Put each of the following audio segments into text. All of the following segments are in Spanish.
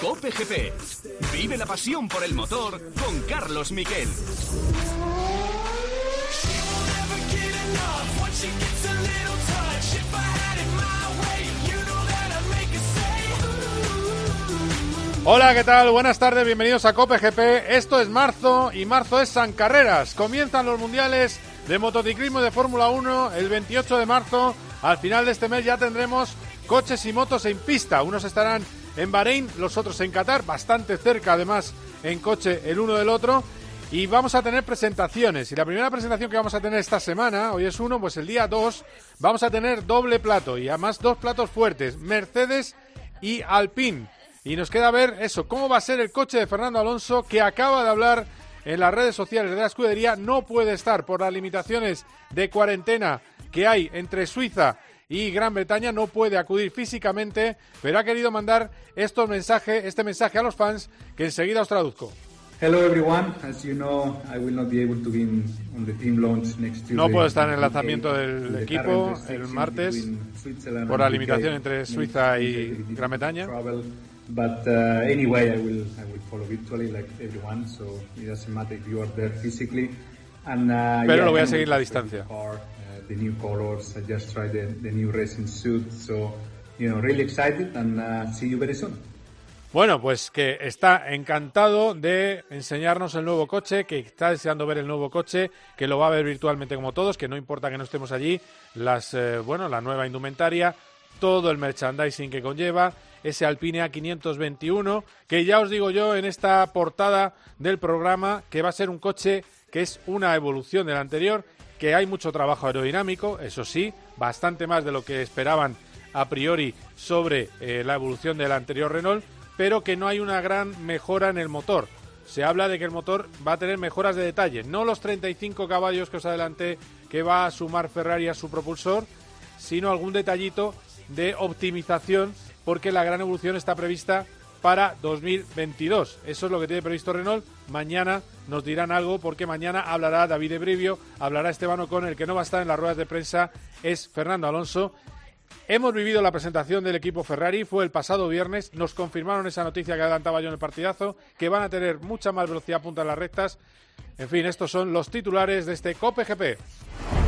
Cope GP. Vive la pasión por el motor con Carlos Miquel. Hola, ¿qué tal? Buenas tardes, bienvenidos a Cope GP. Esto es marzo y marzo es San Carreras. Comienzan los mundiales de motociclismo de Fórmula 1 el 28 de marzo. Al final de este mes ya tendremos coches y motos en pista. Unos estarán en Bahrein, los otros en Qatar, bastante cerca además en coche el uno del otro. Y vamos a tener presentaciones. Y la primera presentación que vamos a tener esta semana, hoy es uno, pues el día 2, vamos a tener doble plato y además dos platos fuertes, Mercedes y Alpine. Y nos queda ver eso, cómo va a ser el coche de Fernando Alonso, que acaba de hablar en las redes sociales de la escudería, no puede estar por las limitaciones de cuarentena que hay entre Suiza y Gran Bretaña, no puede acudir físicamente, pero ha querido mandar estos mensajes, este mensaje a los fans que enseguida os traduzco. Hello everyone. As you know, I will not be able to be on the team launch next. No puedo estar en el lanzamiento del equipo el martes por la limitación entre Suiza y Gran Bretaña. But uh, anyway, I will I will follow virtually like everyone, so it doesn't matter if you are there physically. And, uh, Pero yeah, lo voy a seguir la distancia. The new colors. I just tried the, the new racing suit, so you know, really excited, and uh, see you very soon. Bueno, pues que está encantado de enseñarnos el nuevo coche, que está deseando ver el nuevo coche, que lo va a ver virtualmente como todos, que no importa que no estemos allí, las eh, bueno, la nueva indumentaria, todo el merchandising que conlleva, ese Alpine A521, que ya os digo yo en esta portada del programa que va a ser un coche que es una evolución del anterior, que hay mucho trabajo aerodinámico, eso sí, bastante más de lo que esperaban a priori sobre eh, la evolución del anterior Renault, pero que no hay una gran mejora en el motor. Se habla de que el motor va a tener mejoras de detalle, no los 35 caballos que os adelanté que va a sumar Ferrari a su propulsor, sino algún detallito de optimización, porque la gran evolución está prevista para 2022. Eso es lo que tiene previsto Renault. Mañana nos dirán algo, porque mañana hablará David Ebrivio, hablará Esteban Ocon, el que no va a estar en las ruedas de prensa es Fernando Alonso. Hemos vivido la presentación del equipo Ferrari, fue el pasado viernes, nos confirmaron esa noticia que adelantaba yo en el partidazo, que van a tener mucha más velocidad punta en las rectas. En fin, estos son los titulares de este COPE GP.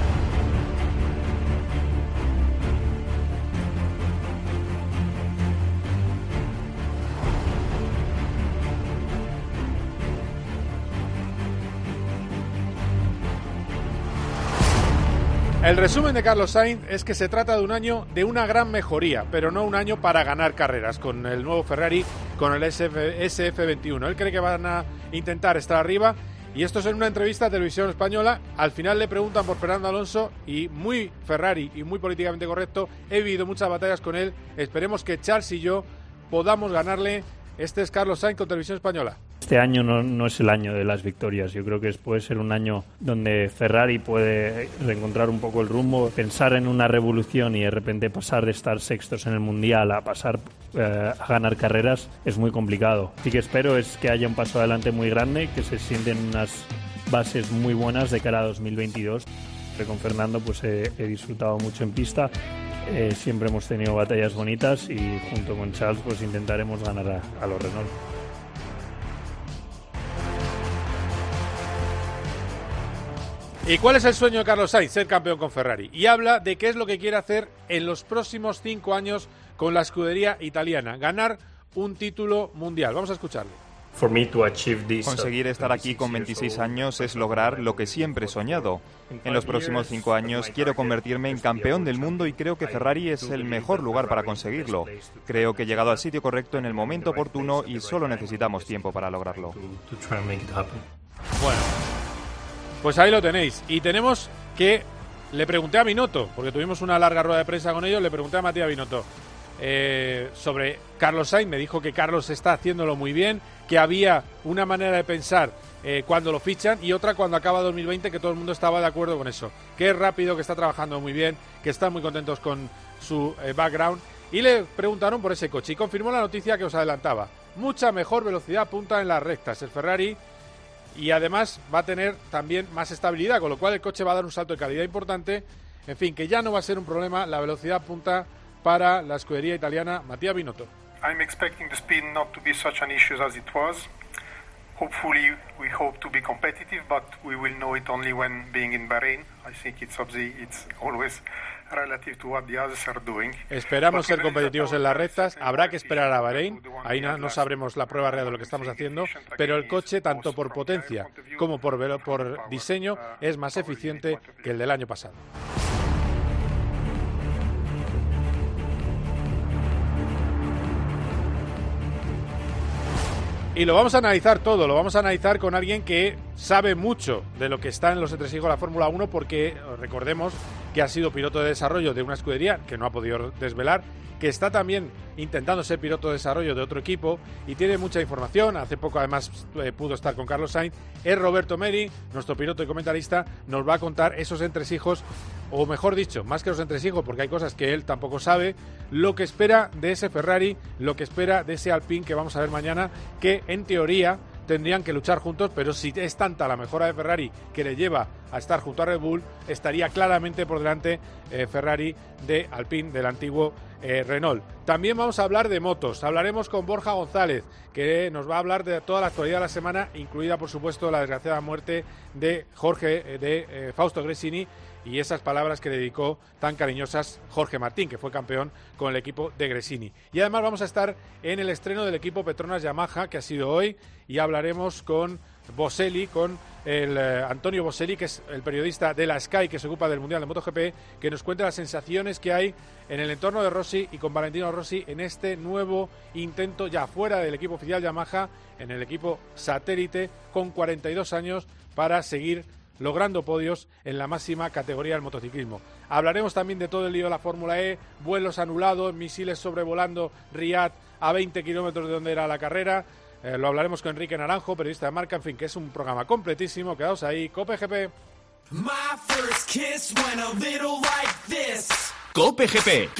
El resumen de Carlos Sainz es que se trata de un año de una gran mejoría, pero no un año para ganar carreras con el nuevo Ferrari, con el SF, SF21. Él cree que van a intentar estar arriba y esto es en una entrevista a Televisión Española. Al final le preguntan por Fernando Alonso y muy Ferrari y muy políticamente correcto. He vivido muchas batallas con él. Esperemos que Charles y yo podamos ganarle. Este es Carlos Sainz con Televisión Española. Este año no, no, es el año de las victorias. Yo creo que puede ser un año donde Ferrari puede reencontrar un poco el rumbo, pensar en una revolución y de repente pasar de estar sextos en el mundial a pasar eh, a ganar carreras es muy complicado. Así que espero es que haya un paso adelante muy grande, que se sienten unas bases muy buenas de cara a 2022. Con Fernando pues he, he disfrutado mucho en pista. Eh, siempre hemos tenido batallas bonitas y junto con Charles pues intentaremos ganar a, a los Renault. ¿Y cuál es el sueño de Carlos Sainz? Ser campeón con Ferrari. Y habla de qué es lo que quiere hacer en los próximos cinco años con la escudería italiana. Ganar un título mundial. Vamos a escucharle. Conseguir estar aquí con 26 años es lograr lo que siempre he soñado. En los próximos cinco años quiero convertirme en campeón del mundo y creo que Ferrari es el mejor lugar para conseguirlo. Creo que he llegado al sitio correcto en el momento oportuno y solo necesitamos tiempo para lograrlo. Bueno, pues ahí lo tenéis. Y tenemos que le pregunté a Binotto, porque tuvimos una larga rueda de prensa con ellos, le pregunté a Matías Binotto eh, sobre Carlos Sainz. Me dijo que Carlos está haciéndolo muy bien, que había una manera de pensar eh, cuando lo fichan y otra cuando acaba 2020 que todo el mundo estaba de acuerdo con eso. Que es rápido, que está trabajando muy bien, que están muy contentos con su eh, background. Y le preguntaron por ese coche y confirmó la noticia que os adelantaba. Mucha mejor velocidad punta en las rectas. El Ferrari y además va a tener también más estabilidad, con lo cual el coche va a dar un salto de calidad importante. En fin, que ya no va a ser un problema la velocidad punta para la escudería italiana Matías Binotto. I'm expecting the speed not to be such an issue as it was. Hopefully, we hope to be competitive, but we will know it only when being in Bahrain. I think it's obviously it's always Esperamos ser competitivos en las rectas. Habrá que esperar a Bahrein. Ahí no, no, sabremos la prueba real de lo que estamos haciendo. Pero el coche, tanto por potencia como por, por diseño, es más eficiente que el del año pasado. Y lo vamos a analizar todo, lo vamos a analizar con alguien que sabe mucho de lo que está en los entresijos de la Fórmula 1 porque recordemos que ha sido piloto de desarrollo de una escudería que no ha podido desvelar, que está también intentando ser piloto de desarrollo de otro equipo y tiene mucha información. Hace poco además eh, pudo estar con Carlos Sainz. Es Roberto Meri, nuestro piloto y comentarista, nos va a contar esos entresijos o mejor dicho, más que los entresijos, porque hay cosas que él tampoco sabe, lo que espera de ese Ferrari, lo que espera de ese Alpine que vamos a ver mañana, que en teoría tendrían que luchar juntos, pero si es tanta la mejora de Ferrari que le lleva a estar junto a Red Bull, estaría claramente por delante eh, Ferrari de Alpine, del antiguo eh, Renault. También vamos a hablar de motos. Hablaremos con Borja González, que nos va a hablar de toda la actualidad de la semana, incluida, por supuesto, la desgraciada muerte de Jorge, eh, de Fausto Gresini y esas palabras que dedicó tan cariñosas Jorge Martín, que fue campeón con el equipo de Gresini. Y además vamos a estar en el estreno del equipo Petronas Yamaha, que ha sido hoy, y hablaremos con Boselli, con el eh, Antonio Boselli, que es el periodista de la Sky que se ocupa del Mundial de MotoGP, que nos cuenta las sensaciones que hay en el entorno de Rossi y con Valentino Rossi en este nuevo intento ya fuera del equipo oficial Yamaha, en el equipo satélite, con 42 años para seguir logrando podios en la máxima categoría del motociclismo. Hablaremos también de todo el lío de la Fórmula E, vuelos anulados, misiles sobrevolando Riyadh a 20 kilómetros de donde era la carrera. Eh, lo hablaremos con Enrique Naranjo, periodista de marca, en fin, que es un programa completísimo. Quedaos ahí, Cope GP. Cope GP.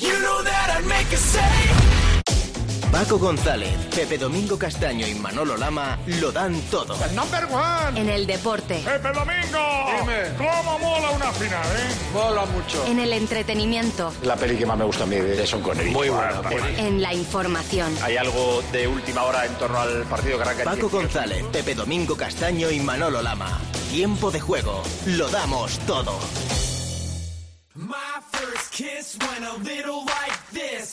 Paco González, Pepe Domingo Castaño y Manolo Lama lo dan todo. number one. En el deporte. Pepe Domingo. Dime. ¿Cómo mola una final, eh? Mola mucho. En el entretenimiento. La peli que más me gusta a mí de Son Connery. Muy buena. En la información. Hay algo de última hora en torno al partido que arranca. Paco González, Pepe Domingo Castaño y Manolo Lama. Tiempo de juego. Lo damos todo. My first kiss went a little like this.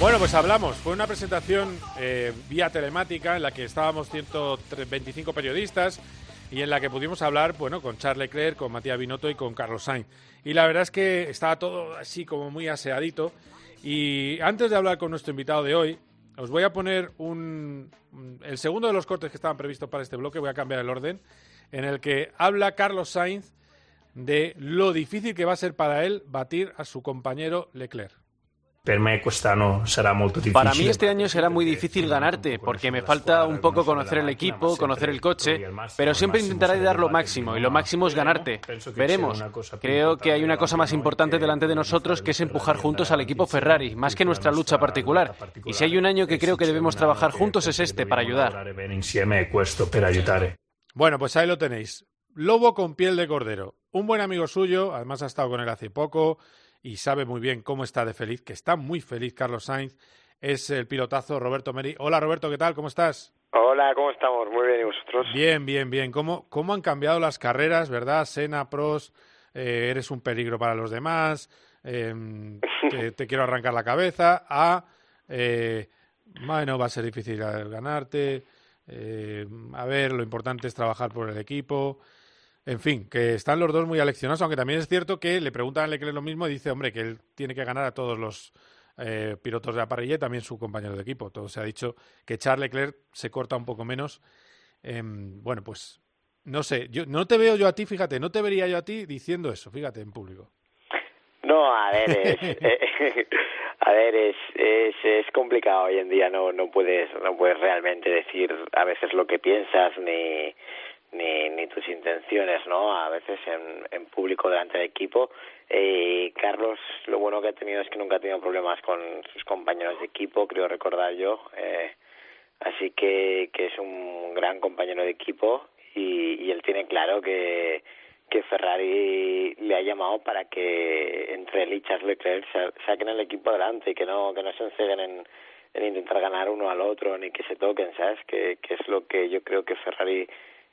Bueno, pues hablamos. Fue una presentación eh, vía telemática en la que estábamos 125 periodistas y en la que pudimos hablar, bueno, con Charles Leclerc, con Matías Binotto y con Carlos Sainz. Y la verdad es que estaba todo así como muy aseadito. Y antes de hablar con nuestro invitado de hoy, os voy a poner un, el segundo de los cortes que estaban previstos para este bloque, voy a cambiar el orden, en el que habla Carlos Sainz de lo difícil que va a ser para él batir a su compañero Leclerc. Para mí este año será muy difícil ganarte, porque me falta un poco conocer el equipo, conocer el coche, pero siempre intentaré dar lo máximo, y lo máximo es ganarte. Veremos. Creo que hay una cosa más importante delante de nosotros, que es empujar juntos al equipo Ferrari, más que nuestra lucha particular. Y si hay un año que creo que debemos trabajar juntos es este, para ayudar. Bueno, pues ahí lo tenéis. Lobo con piel de cordero. Un buen amigo suyo, además ha estado con él hace poco, y sabe muy bien cómo está de feliz, que está muy feliz Carlos Sainz, es el pilotazo Roberto Meri. Hola Roberto, ¿qué tal? ¿Cómo estás? Hola, ¿cómo estamos? Muy bien, ¿y vosotros? Bien, bien, bien. ¿Cómo, cómo han cambiado las carreras, verdad? Sena, Pros, eh, eres un peligro para los demás, em, te, quiero arrancar la cabeza, a, eh, bueno, va a ser difícil ganarte, eh, a ver, lo importante es trabajar por el equipo. En fin, que están los dos muy aleccionados, aunque también es cierto que le preguntan a Leclerc lo mismo y dice, hombre, que él tiene que ganar a todos los eh, pilotos de la parrilla y también su compañero de equipo. Todo se ha dicho que Charles Leclerc se corta un poco menos. Em, bueno, pues no sé, yo no te veo yo a ti, fíjate, no te vería yo a ti diciendo eso, fíjate, en público. No, a ver, es, eh, A ver, es, es complicado hoy en día, no, no puedes, no puedes realmente decir a veces lo que piensas ni, ni, ni tus intenciones, ¿no? A veces en, en público delante del equipo. Eh, Carlos, lo bueno que ha tenido es que nunca ha tenido problemas con sus compañeros de equipo, creo recordar yo. Eh, así que, que es un gran compañero de equipo y, y él tiene claro que que Ferrari le ha llamado para que entre él y Charles Leclerc saquen el equipo adelante y que no que no se enceguen en, en intentar ganar uno al otro ni que se toquen, ¿sabes? Que, que es lo que yo creo que Ferrari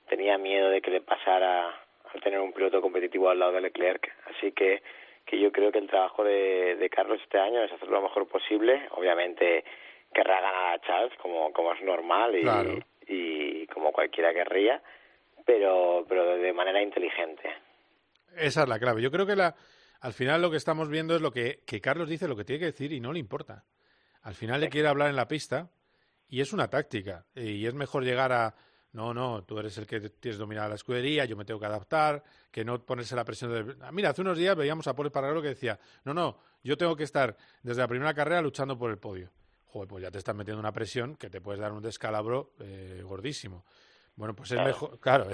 tenía miedo de que le pasara al tener un piloto competitivo al lado de Leclerc. Así que que yo creo que el trabajo de, de Carlos este año es hacer lo mejor posible. Obviamente querrá ganar a Charles como, como es normal y, y como cualquiera querría pero, pero de manera inteligente. Esa es la clave. Yo creo que la, al final lo que estamos viendo es lo que, que Carlos dice, lo que tiene que decir y no le importa. Al final le quiere hablar en la pista y es una táctica. Y es mejor llegar a, no, no, tú eres el que tienes dominada la escudería, yo me tengo que adaptar, que no ponerse la presión de... Ah, mira, hace unos días veíamos a Paul Espargaro que decía, no, no, yo tengo que estar desde la primera carrera luchando por el podio. Joder, pues ya te estás metiendo una presión que te puedes dar un descalabro eh, gordísimo. Bueno, pues es mejor, claro,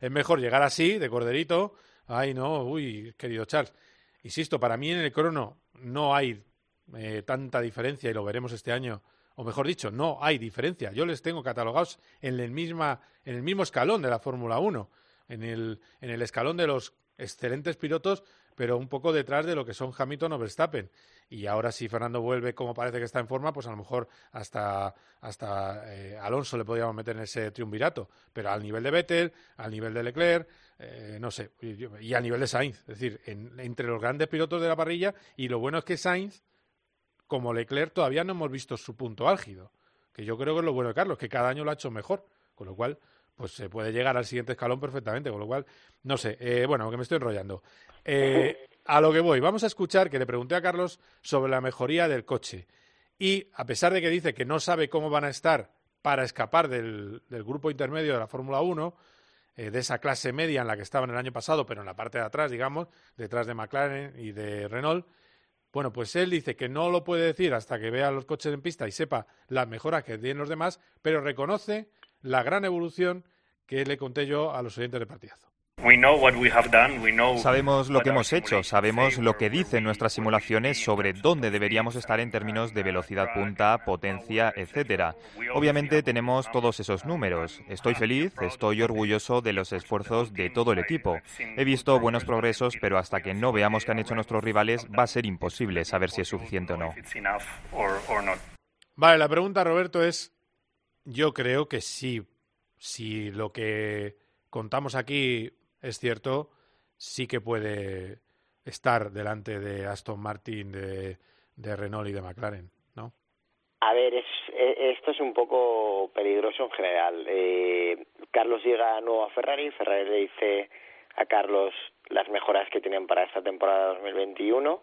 es mejor llegar así, de corderito. Ay, no, uy, querido Charles. Insisto, para mí en el crono no hay eh, tanta diferencia y lo veremos este año. O mejor dicho, no hay diferencia. Yo les tengo catalogados en el, misma, en el mismo escalón de la Fórmula 1, en el, en el escalón de los excelentes pilotos pero un poco detrás de lo que son Hamilton o Verstappen. Y ahora si Fernando vuelve como parece que está en forma, pues a lo mejor hasta, hasta eh, Alonso le podríamos meter en ese triunvirato. Pero al nivel de Vettel, al nivel de Leclerc, eh, no sé, y, al nivel de Sainz. Es decir, entre los grandes pilotos de la parrilla. Y lo bueno es que Sainz, como Leclerc, todavía no hemos visto su punto álgido. Que yo creo que es lo bueno de Carlos, que cada año lo ha hecho mejor. Con lo cual, pues se puede llegar al siguiente escalón perfectamente, con lo cual, no sé, eh, bueno, que me estoy enrollando. Eh, a lo que voy, vamos a escuchar que le pregunté a Carlos sobre la mejoría del coche. Y a pesar de que dice que no sabe cómo van a estar para escapar del, grupo intermedio de la Fórmula 1, eh, de esa clase media en la que estaban el año pasado, pero en la parte de atrás, digamos, detrás de McLaren y de Renault, bueno, pues él dice que no lo puede decir hasta que vea los coches en pista y sepa las mejoras que tienen los demás, pero reconoce la gran evolución que le conté yo a los oyentes de partidazo. Sabemos lo que hemos hecho, sabemos lo que dicen nuestras simulaciones sobre dónde deberíamos estar en términos de velocidad punta, potencia, etcétera. Obviamente tenemos todos esos números. Estoy feliz, estoy orgulloso de los esfuerzos de todo el equipo. He visto buenos progresos, pero hasta que no veamos qué han hecho nuestros rivales va a ser imposible saber si es suficiente o no. Vale, la pregunta, Roberto, es yo creo que sí, si lo que contamos aquí es cierto, sí que puede estar delante de Aston Martin, de, de Renault y de McLaren, ¿no? A ver, es, e, esto es un poco peligroso en general. Eh, Carlos llega nuevo a Ferrari, Ferrari le dice a Carlos las mejoras que tienen para esta temporada 2021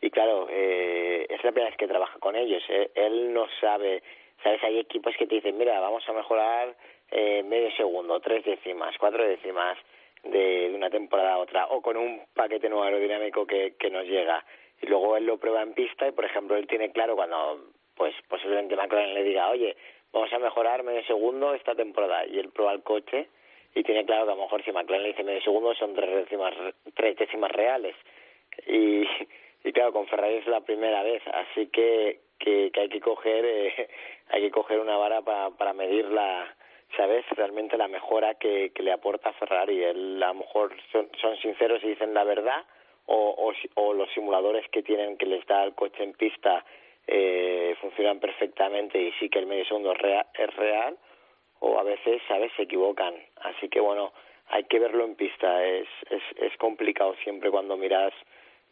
y claro, eh, es la primera vez que trabaja con ellos. Eh. Él no sabe ¿Sabes? Hay equipos que te dicen, mira, vamos a mejorar eh, medio segundo, tres décimas, cuatro décimas de, una temporada a otra, o con un paquete nuevo aerodinámico que, que nos llega. Y luego él lo prueba en pista y, por ejemplo, él tiene claro cuando, pues, posiblemente McLaren le diga, oye, vamos a mejorar medio segundo esta temporada, y él prueba el coche y tiene claro que a lo mejor si McLaren le dice medio segundo son tres décimas, tres décimas reales. Y, y claro, con Ferrari es la primera vez, así que que, que hay que coger eh, hay que coger una vara para, para medir la sabes realmente la mejora que, le aporta Ferrari. Él, a lo mejor son, son sinceros y dicen la verdad o, o, o los simuladores que tienen que les da el coche en pista eh, funcionan perfectamente y sí que el medio segundo es real, es real o a veces sabes se equivocan. Así que bueno hay que verlo en pista. Es es, es complicado siempre cuando miras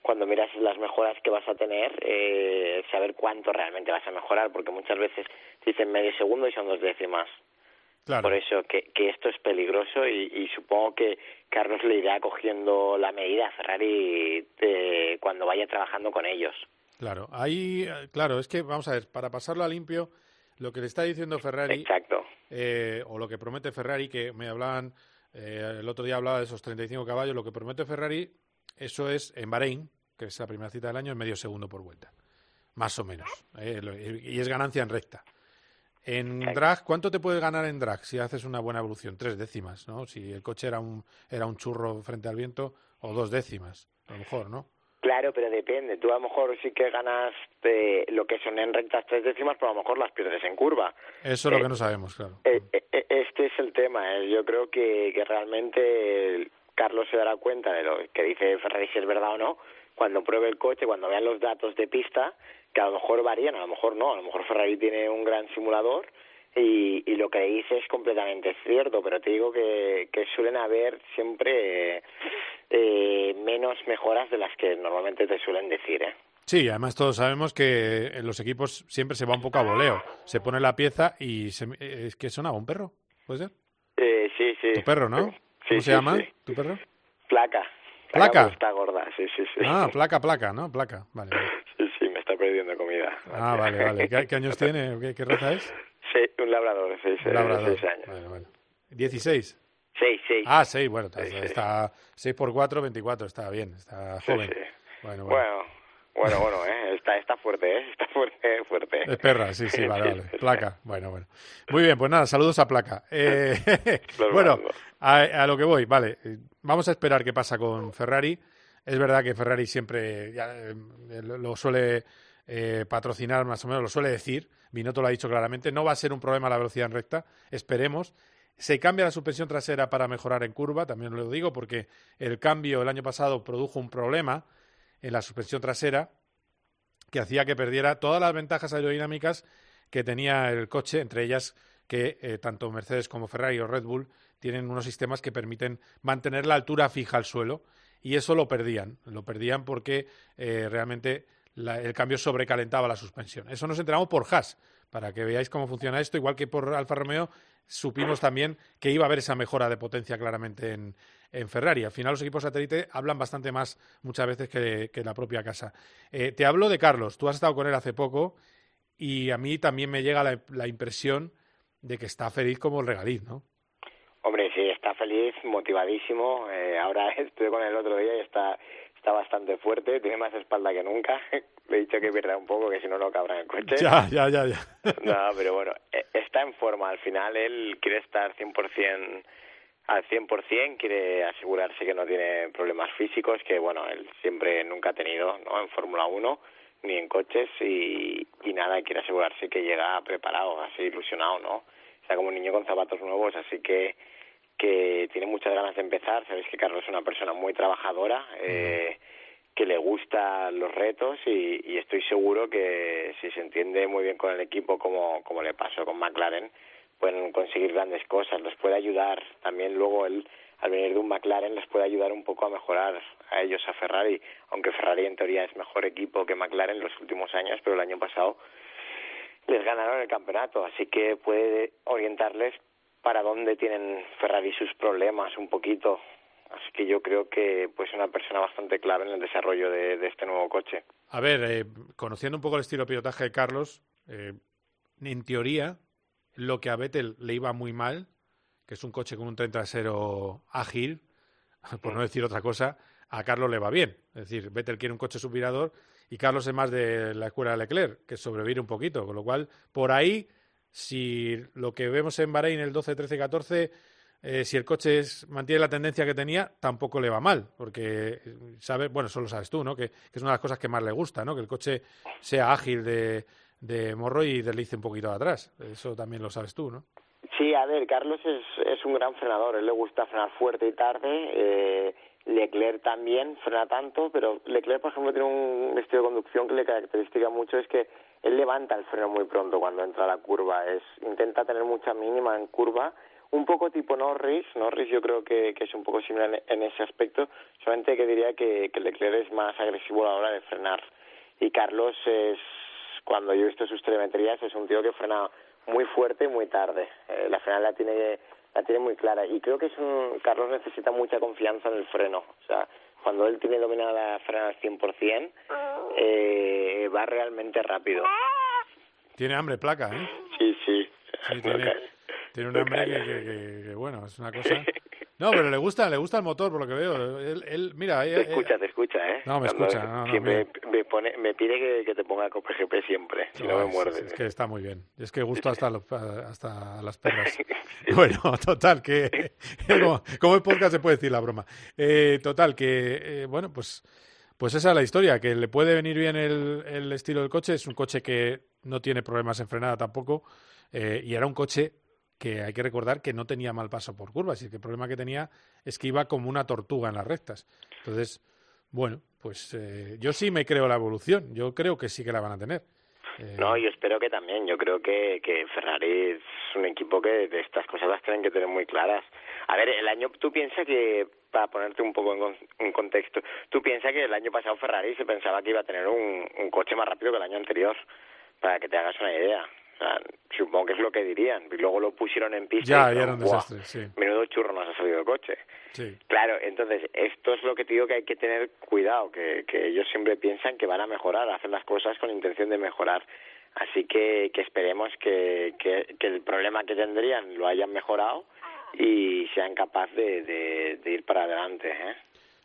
cuando miras las mejoras que vas a tener, eh, saber cuánto realmente vas a mejorar, porque muchas veces dicen medio segundo y son dos décimas. Por eso que, que esto es peligroso y, y, supongo que Carlos le irá cogiendo la medida a Ferrari de, cuando vaya trabajando con ellos. Claro, ahí, claro, es que vamos a ver, para pasarlo a limpio, lo que le está diciendo Ferrari, Exacto. Eh, o lo que promete Ferrari, que me hablaban, eh, el otro día hablaba de esos 35 caballos, lo que promete Ferrari, eso es en Bahrein, que es la primera cita del año, en medio segundo por vuelta. más o menos. ¿eh? y es ganancia en recta. En drag, ¿cuánto te puedes ganar en drag si haces una buena evolución? Tres décimas, ¿no? Si el coche era un, era un churro frente al viento, o dos décimas, a lo mejor, ¿no? Claro, pero depende. Tú a lo mejor sí que ganas de lo que son en rectas tres décimas, pero a lo mejor las pierdes en curva. Eso es lo que no sabemos, claro. Eh, eh, este es el tema. Yo creo que, que realmente Carlos se dará cuenta de lo que dice Ferrari, si es verdad o no, cuando pruebe el coche, cuando vean los datos de pista, que a lo mejor varían, a lo mejor no, a lo mejor Ferrari tiene un gran simulador y, y lo que dice es completamente cierto, pero te digo que, que suelen haber siempre eh, menos mejoras de las que normalmente te suelen decir. ¿eh? Sí, además todos sabemos que en los equipos siempre se va un poco a voleo. Se pone la pieza y se, es que sonaba un perro, ¿puede ser? Eh, sí, sí. Tu perro, ¿no? ¿Cómo se llama tu perro? Placa. ¿Placa? Está gorda, sí, sí, sí. Ah, placa, placa, ¿no? Placa, vale. Me está perdiendo comida. Ah, vale, vale. ¿Qué, años tiene? ¿Qué, raza es? Sí, un labrador de seis, labrador. seis años. Vale, vale. ¿16? Seis, seis. Ah, seis, bueno, está, seis por cuatro, veinticuatro, está bien, está joven. Sí, Bueno, bueno. Bueno, bueno, eh, está, está fuerte, ¿eh? Está fuerte, fuerte. Es perra, sí, sí, vale, vale. Placa, bueno, bueno. Muy bien, pues nada, saludos a Placa. Eh, bueno, a, a, lo que voy, vale. Vamos a esperar qué pasa con Ferrari. Es verdad que Ferrari siempre eh, lo suele eh, patrocinar, más o menos lo suele decir. Binotto lo ha dicho claramente. No va a ser un problema la velocidad en recta. Esperemos. Se cambia la suspensión trasera para mejorar en curva, también lo digo, porque el cambio el año pasado produjo un problema en la suspensión trasera que hacía que perdiera todas las ventajas aerodinámicas que tenía el coche, entre ellas que eh, tanto Mercedes como Ferrari o Red Bull tienen unos sistemas que permiten mantener la altura fija al suelo y eso lo perdían. Lo perdían porque eh, realmente el cambio sobrecalentaba la suspensión. Eso nos enteramos por Haas, para que veáis cómo funciona esto, igual que por Alfa Romeo supimos también que iba a haber esa mejora de potencia claramente en, Ferrari. Al final los equipos satélite hablan bastante más muchas veces que, la propia casa. Eh, te hablo de Carlos, tú has estado con él hace poco y a mí también me llega la, impresión de que está feliz como el regaliz, ¿no? Feliz, motivadísimo. Eh, ahora estuve con él el otro día y está, está bastante fuerte, tiene más espalda que nunca. Le he dicho que pierda un poco, que si no, no cabrá en el coche. Ya, ya, ya, ya. no, pero bueno, e, está en forma. Al final él quiere estar 100% al 100%, quiere asegurarse que no tiene problemas físicos, que bueno, él siempre nunca ha tenido, ¿no? En Fórmula 1 ni en coches y, y nada, quiere asegurarse que llega preparado, así ilusionado, ¿no? Está como un niño con zapatos nuevos, así que que tiene muchas ganas de empezar. Sabéis que Carlos es una persona muy trabajadora, eh, que le gustan los retos y, y, estoy seguro que si se entiende muy bien con el equipo, como, como le pasó con McLaren, pueden conseguir grandes cosas. Les puede ayudar también luego él, al venir de un McLaren, les puede ayudar un poco a mejorar a ellos a Ferrari, aunque Ferrari en teoría es mejor equipo que McLaren en los últimos años, pero el año pasado les ganaron el campeonato, así que puede orientarles para dónde tienen Ferrari sus problemas un poquito. Así que yo creo que pues una persona bastante clave en el desarrollo de, este nuevo coche. A ver, eh, conociendo un poco el estilo de pilotaje de Carlos, eh, en teoría, lo que a Vettel le iba muy mal, que es un coche con un tren trasero ágil, por no decir otra cosa, a Carlos le va bien. Es decir, Vettel quiere un coche subvirador y Carlos es más de la escuela de Leclerc, que sobrevive un poquito, con lo cual por ahí si lo que vemos en Bahrein el 12, 13, 14, si el coche mantiene la tendencia que tenía, tampoco le va mal, porque sabe, bueno, eso lo sabes tú, ¿no? Que, es una de las cosas que más le gusta, ¿no? Que el coche sea ágil de, de morro y deslice un poquito de atrás. Eso también lo sabes tú, ¿no? Sí, a ver, Carlos es, es un gran frenador, él le gusta frenar fuerte y tarde. Eh, Leclerc también frena tanto, pero Leclerc, por ejemplo, tiene un estilo de conducción que le caracteriza mucho, es que él levanta el freno muy pronto cuando entra a la curva, es intenta tener mucha mínima en curva, un poco tipo Norris, Norris yo creo que, es un poco similar en, ese aspecto, solamente que diría que, que Leclerc es más agresivo a la hora de frenar. Y Carlos es, cuando yo he visto sus telemetrías, es un tío que frena muy fuerte y muy tarde, eh, la frenada la tiene la tiene muy clara. Y creo que es un, Carlos necesita mucha confianza en el freno, o sea, cuando él tiene dominada la frena al 100%, eh, va realmente rápido. Tiene hambre placa, ¿eh? Sí, sí. tiene, un hambre que, bueno, es una cosa... No, pero le gusta, le gusta el motor, por lo que veo. Él, él mira... te escucha, te escucha, ¿eh? No, me escucha. No, siempre me, pone, me pide que, te ponga COPGP siempre, si no, me muerde. Es, que está muy bien. Es que gusto hasta, hasta las perras. bueno, total, que como, el podcast se puede decir la broma. Eh, total, que, eh, bueno, pues, pues esa es la historia, que le puede venir bien el, el estilo del coche. Es un coche que no tiene problemas en frenada tampoco. Eh, y era un coche que hay que recordar que no tenía mal paso por curvas y que el problema que tenía es que iba como una tortuga en las rectas. Entonces, bueno, pues eh, yo sí me creo la evolución, yo creo que sí que la van a tener. Eh, no, yo espero que también. Yo creo que, que Ferrari es un equipo que de estas cosas las tienen que tener muy claras. A ver, el año, tú piensas que, para ponerte un poco en, en, contexto, tú piensas que el año pasado Ferrari se pensaba que iba a tener un, un coche más rápido que el año anterior, para que te hagas una idea supongo que es lo que dirían. Y luego lo pusieron en pista. Ya, y, era un desastre, sí. Menudo churro nos ha salido el coche. Sí. Claro, entonces, esto es lo que te digo que hay que tener cuidado, que, que ellos siempre piensan que van a mejorar, hacen las cosas con intención de mejorar. Así que, que esperemos que, que, que el problema que tendrían lo hayan mejorado y sean capaces de, de, ir para adelante. ¿eh?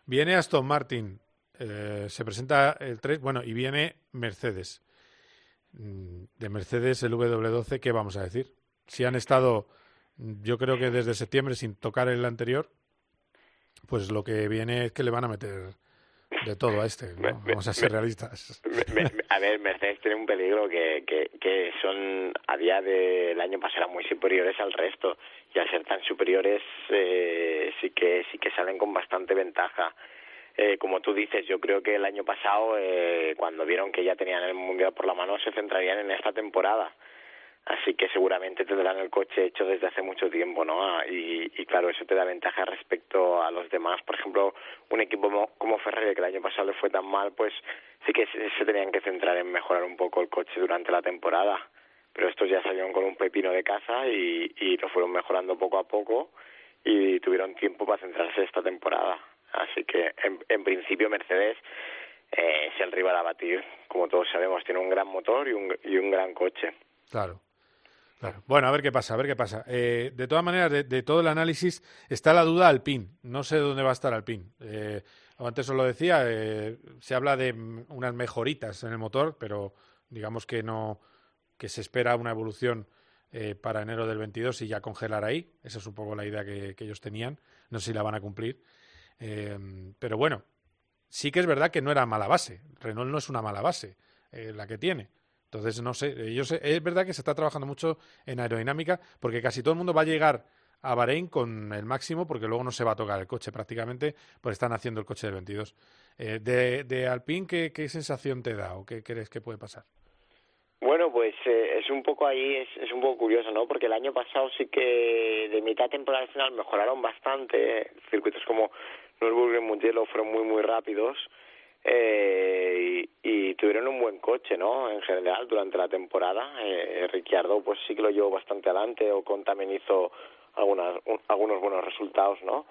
Viene Aston Martin, eh, se presenta el 3, bueno, y viene Mercedes. De Mercedes el W12, ¿qué vamos a decir? Si han estado, yo creo que desde septiembre sin tocar el anterior, pues lo que viene es que le van a meter de todo a este. Vamos a ser realistas. a ver, Mercedes tiene un peligro que, que, que son, a día del año pasado, muy superiores al resto. Y al ser tan superiores, eh, sí, que, sí que salen con bastante ventaja. Eh, como tú dices, yo creo que el año pasado, eh, cuando vieron que ya tenían el Mundial por la mano, se centrarían en esta temporada. Así que seguramente tendrán el coche hecho desde hace mucho tiempo, ¿no? Ah, y, claro, eso te da ventaja respecto a los demás. Por ejemplo, un equipo como, Ferrari, que el año pasado le fue tan mal, pues sí que se, tenían que centrar en mejorar un poco el coche durante la temporada. Pero estos ya salieron con un pepino de casa y, y lo fueron mejorando poco a poco y tuvieron tiempo para centrarse esta temporada. Así que, en, principio, Mercedes eh, es el rival a batir. Como todos sabemos, tiene un gran motor y un, y un gran coche. Claro. Claro. Bueno, a ver qué pasa, a ver qué pasa. Eh, de todas maneras, de, todo el análisis está la duda Alpine. No sé dónde va a estar Alpine. Eh, antes os lo decía, eh, se habla de unas mejoritas en el motor, pero digamos que no, que se espera una evolución eh, para enero del 22 y ya congelar ahí. Esa es un poco la idea que, que ellos tenían. No sé si la van a cumplir. Em, pero bueno, sí que es verdad que no era mala base. Renault no es una mala base eh, la que tiene. Entonces, no sé, ellos, es verdad que se está trabajando mucho en aerodinámica porque casi todo el mundo va a llegar a Bahrein con el máximo porque luego no se va a tocar el coche prácticamente, pues están haciendo el coche del 22. Eh, de, de Alpine, ¿qué, ¿qué sensación te da o qué crees que puede pasar? Bueno, pues eh, es un poco ahí, es, es un poco curioso, ¿no? Porque el año pasado sí que de mitad temporal final mejoraron bastante. Circuitos como Nürburgring y Mugello fueron muy, muy rápidos. Eh, y, tuvieron un buen coche, ¿no? En general, durante la temporada. Eh, Ricciardo, pues sí que lo llevó bastante adelante. Ocon también hizo algunas, algunos buenos resultados, ¿no?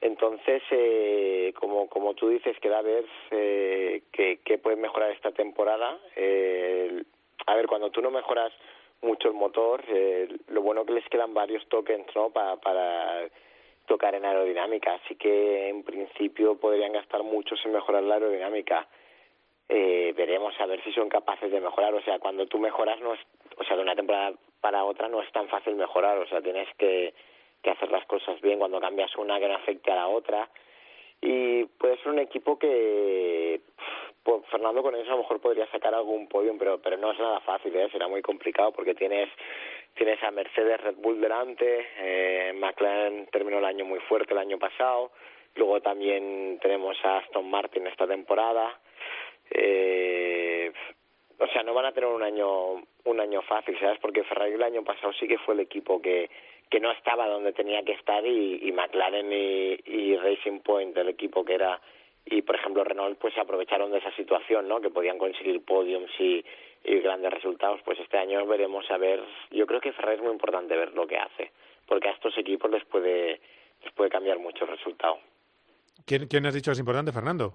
Entonces, eh, como, como tú dices, queda ver eh, qué, qué mejorar esta temporada. Eh, a ver, cuando tú no mejoras mucho el motor, eh, lo bueno que les quedan varios tokens, ¿no? Para, para en aerodinámica, así que en principio podrían gastar muchos en mejorar la aerodinámica. Eh, veremos a ver si son capaces de mejorar, o sea, cuando tú mejoras, no es, o sea, de una temporada para otra no es tan fácil mejorar, o sea, tienes que, que hacer las cosas bien cuando cambias una que no afecte a la otra y puede ser un equipo que pues Fernando con eso a lo mejor podría sacar algún podium, pero pero no es nada fácil, ¿eh? será muy complicado porque tienes tienes a Mercedes Red Bull delante, eh, McLaren terminó el año muy fuerte el año pasado, luego también tenemos a Aston Martin esta temporada, eh, o sea no van a tener un año un año fácil, ¿sabes? Porque Ferrari el año pasado sí que fue el equipo que que no estaba donde tenía que estar y, McLaren y, y, Racing Point, el equipo que era, y por ejemplo Renault, pues aprovecharon de esa situación, ¿no? Que podían conseguir podiums y, y grandes resultados. Pues este año veremos a ver, yo creo que Ferrari es muy importante ver lo que hace, porque a estos equipos les puede, les puede cambiar mucho el resultado. ¿Quién, quién has dicho que es importante, Fernando?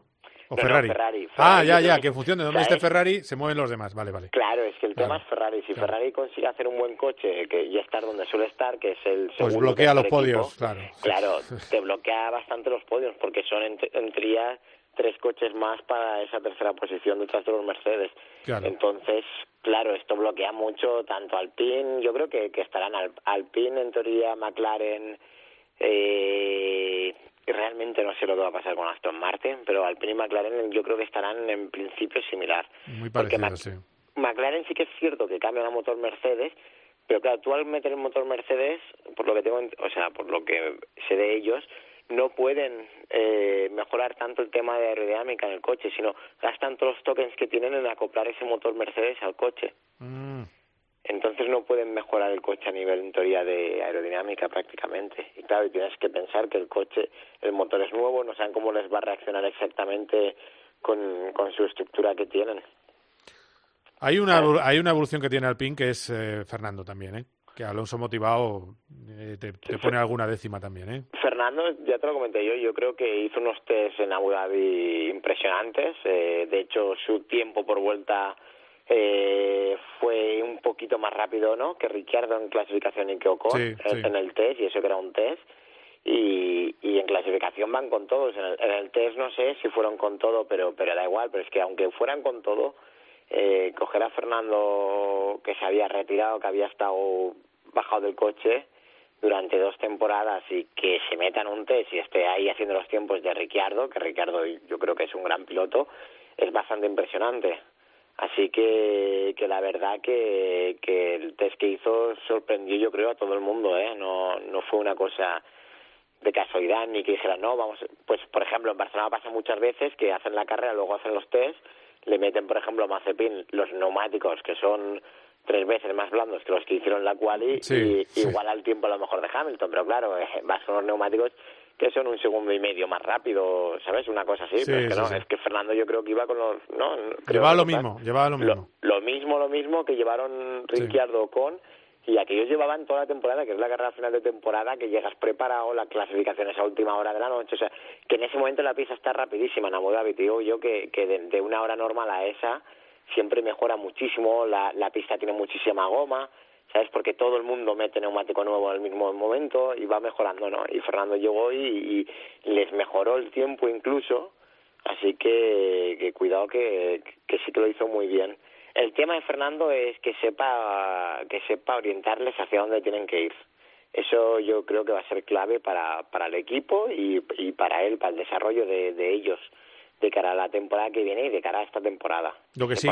¿O Ferrari? Ah, ya, ya, que en función de dónde esté Ferrari se mueven los demás. Vale, vale. Claro, es que el tema es Ferrari. Si Ferrari consigue hacer un buen coche que ya estar donde suele estar, que es el Pues bloquea los podios, claro. Claro, te bloquea bastante los podios porque son en, teoría tres coches más para esa tercera posición detrás de los Mercedes. Entonces, claro, esto bloquea mucho tanto Alpine, yo creo que, que estarán Al, Alpine en teoría, McLaren, eh, realmente no sé lo que va a pasar con Aston Martin, pero Alpine y McLaren yo creo que estarán en principio similar. Muy parecido, sí. McLaren sí que es cierto que cambia el motor Mercedes, pero claro, tú al meter el motor Mercedes, por lo que tengo, o sea, por lo que sé de ellos, no pueden eh, mejorar tanto el tema de aerodinámica en el coche, sino gastan todos los tokens que tienen en acoplar ese motor Mercedes al coche. Mm. Entonces no pueden mejorar el coche a nivel, en teoría, de aerodinámica prácticamente. Y claro, tienes que pensar que el coche, el motor es nuevo, no saben cómo les va a reaccionar exactamente con, con su estructura que tienen. Hay una, hay una evolución que tiene Alpine que es eh, Fernando también, ¿eh? Que Alonso motivado eh, te, pone alguna décima también. ¿eh? Fernando, ya te lo comenté yo, yo creo que hizo unos test en Abu Dhabi impresionantes. Eh, de hecho, su tiempo por vuelta eh, fue un poquito más rápido ¿no? que Ricciardo en clasificación y que Ocon en el test, y eso que era un test. Y, y en clasificación van con todos. En el, en el test no sé si fueron con todo, pero, pero da igual. Pero es que aunque fueran con todo, eh, coger a Fernando que se había retirado, que había estado bajado del coche durante dos temporadas y que se meta en un test y esté ahí haciendo los tiempos de Ricciardo, que Ricciardo yo creo que es un gran piloto, es bastante impresionante. Así que, que la verdad que, que el test que hizo sorprendió yo creo a todo el mundo, ¿eh? No, no fue una cosa de casualidad ni que dijera no, vamos, pues por ejemplo en Barcelona pasa muchas veces que hacen la carrera, luego hacen los test le meten, por ejemplo, a Mazepin los neumáticos que son tres veces más blandos que los que hicieron la quali y igual al tiempo a lo mejor de Hamilton, pero claro, eh, vas con los neumáticos que son un segundo y medio más rápido, ¿sabes? Una cosa así, pero es que no, es que Fernando yo creo que iba con los... No, llevaba lo mismo, llevaba lo mismo. Lo, mismo, lo mismo que llevaron Ricciardo con y aquellos llevaban toda la temporada, que es la carrera final de temporada, que llegas preparado, la clasificación es a última hora de la noche, o sea, que en ese momento la pista está rapidísima en Abu Dhabi, digo yo que, que de, una hora normal a esa siempre mejora muchísimo, la, la pista tiene muchísima goma, ¿sabes? Porque todo el mundo mete neumático nuevo al mismo momento y va mejorando, ¿no? Y Fernando llegó y, y les mejoró el tiempo incluso, así que, que cuidado que, que sí que lo hizo muy bien el tema de Fernando es que sepa que sepa orientarles hacia dónde tienen que ir. Eso yo creo que va a ser clave para, para el equipo y, y para él, para el desarrollo de, de ellos de cara a la temporada que viene y de cara a esta temporada. Lo que sí,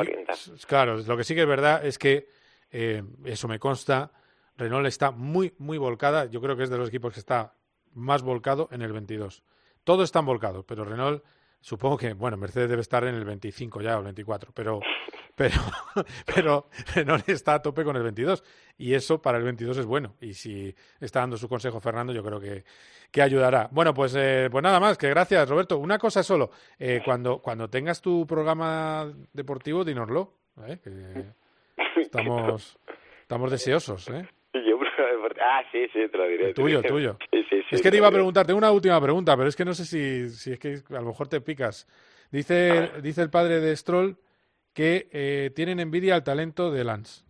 claro, lo que sí que es verdad es que eh, eso me consta. Renault está muy, muy volcada. Yo creo que es de los equipos que está más volcado en el 22. Todos están volcados, pero Renault supongo que, bueno, Mercedes debe estar en el 25 ya o el 24, pero pero, pero Renault está a tope con el 22 y eso para el 22 es bueno. Y si está dando su consejo Fernando, yo creo que, que ayudará. Bueno, pues, eh, pues nada más, que gracias Roberto. Una cosa solo, eh, cuando, cuando tengas tu programa deportivo, dínoslo. ¿eh? estamos, estamos deseosos. ¿eh? Ah, sí, sí, te lo diré. tuyo, tuyo. es que te iba a preguntarte una última pregunta, pero es que no sé si, si es que a lo mejor te picas. Dice, dice el padre de Stroll que eh, tienen envidia al talento de Lance,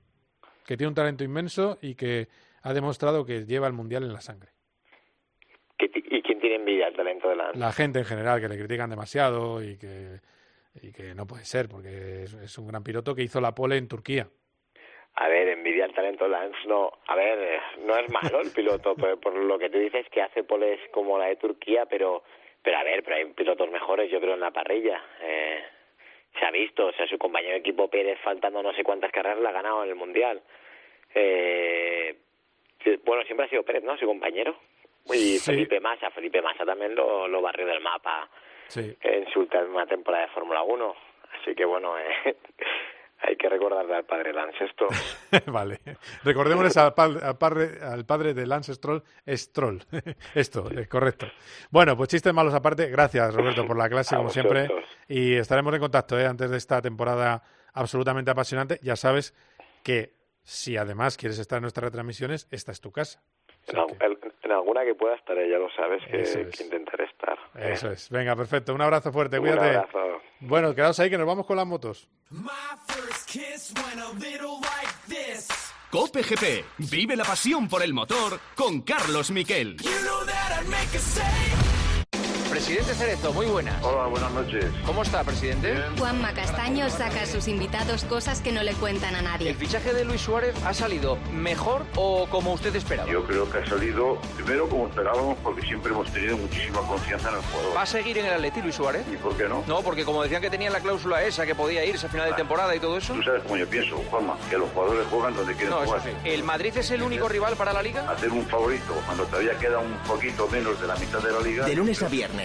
que tiene un talento inmenso y que ha demostrado que lleva el Mundial en la sangre. ¿Y quién tiene envidia al talento de Lance? La gente en general, que le critican demasiado y que, y que no puede ser, porque es, un gran piloto que hizo la pole en Turquía. A ver, envidia al talento Lance, no. A ver, eh, no es malo el piloto, por, por, lo que tú dices que hace poles como la de Turquía, pero, pero a ver, pero hay pilotos mejores, yo creo, en la parrilla. Eh, se ha visto, o sea, su compañero de equipo Pérez, faltando no sé cuántas carreras, la ha ganado en el Mundial. Eh, bueno, siempre ha sido Pérez, ¿no? Su compañero. Y Felipe Massa, Felipe Massa también lo, lo barrió del mapa en su última temporada de Fórmula 1. Así que bueno, eh, hay que recordarle al padre Lance esto. vale. Recordémosles al, padre, al padre de Lance Stroll, Stroll. esto, es correcto. Bueno, pues chistes malos aparte. Gracias, Roberto, por la clase, como siempre. Y estaremos en contacto ¿eh? antes de esta temporada absolutamente apasionante. Ya sabes que si además quieres estar en nuestras retransmisiones, esta es tu casa. En, alguna que pueda estar, ya lo sabes, que, intentaré estar. Eso es. Venga, perfecto. Un abrazo fuerte. Cuídate. Un abrazo. Bueno, quedaos ahí que nos vamos con las motos. Cope GP. Vive la pasión por el motor con Carlos Miquel. Presidente Cerezo, muy buenas. Hola, buenas noches. ¿Cómo está, presidente? Juanma Castaño saca a sus invitados cosas que no le cuentan a nadie. ¿El fichaje de Luis Suárez ha salido mejor o como usted esperaba? Yo creo que ha salido primero como esperábamos porque siempre hemos tenido muchísima confianza en el jugador. ¿Va a seguir en el Atleti Luis Suárez? ¿Y por qué no? No, porque como decían que tenía la cláusula esa que podía irse a final de temporada y todo eso. Tú sabes cómo yo pienso, Juanma, que los jugadores juegan donde quieren no, jugar. Eso sí. ¿El Madrid es el único rival para la liga? Hacer un favorito cuando todavía queda un poquito menos de la mitad de la liga. De lunes a viernes,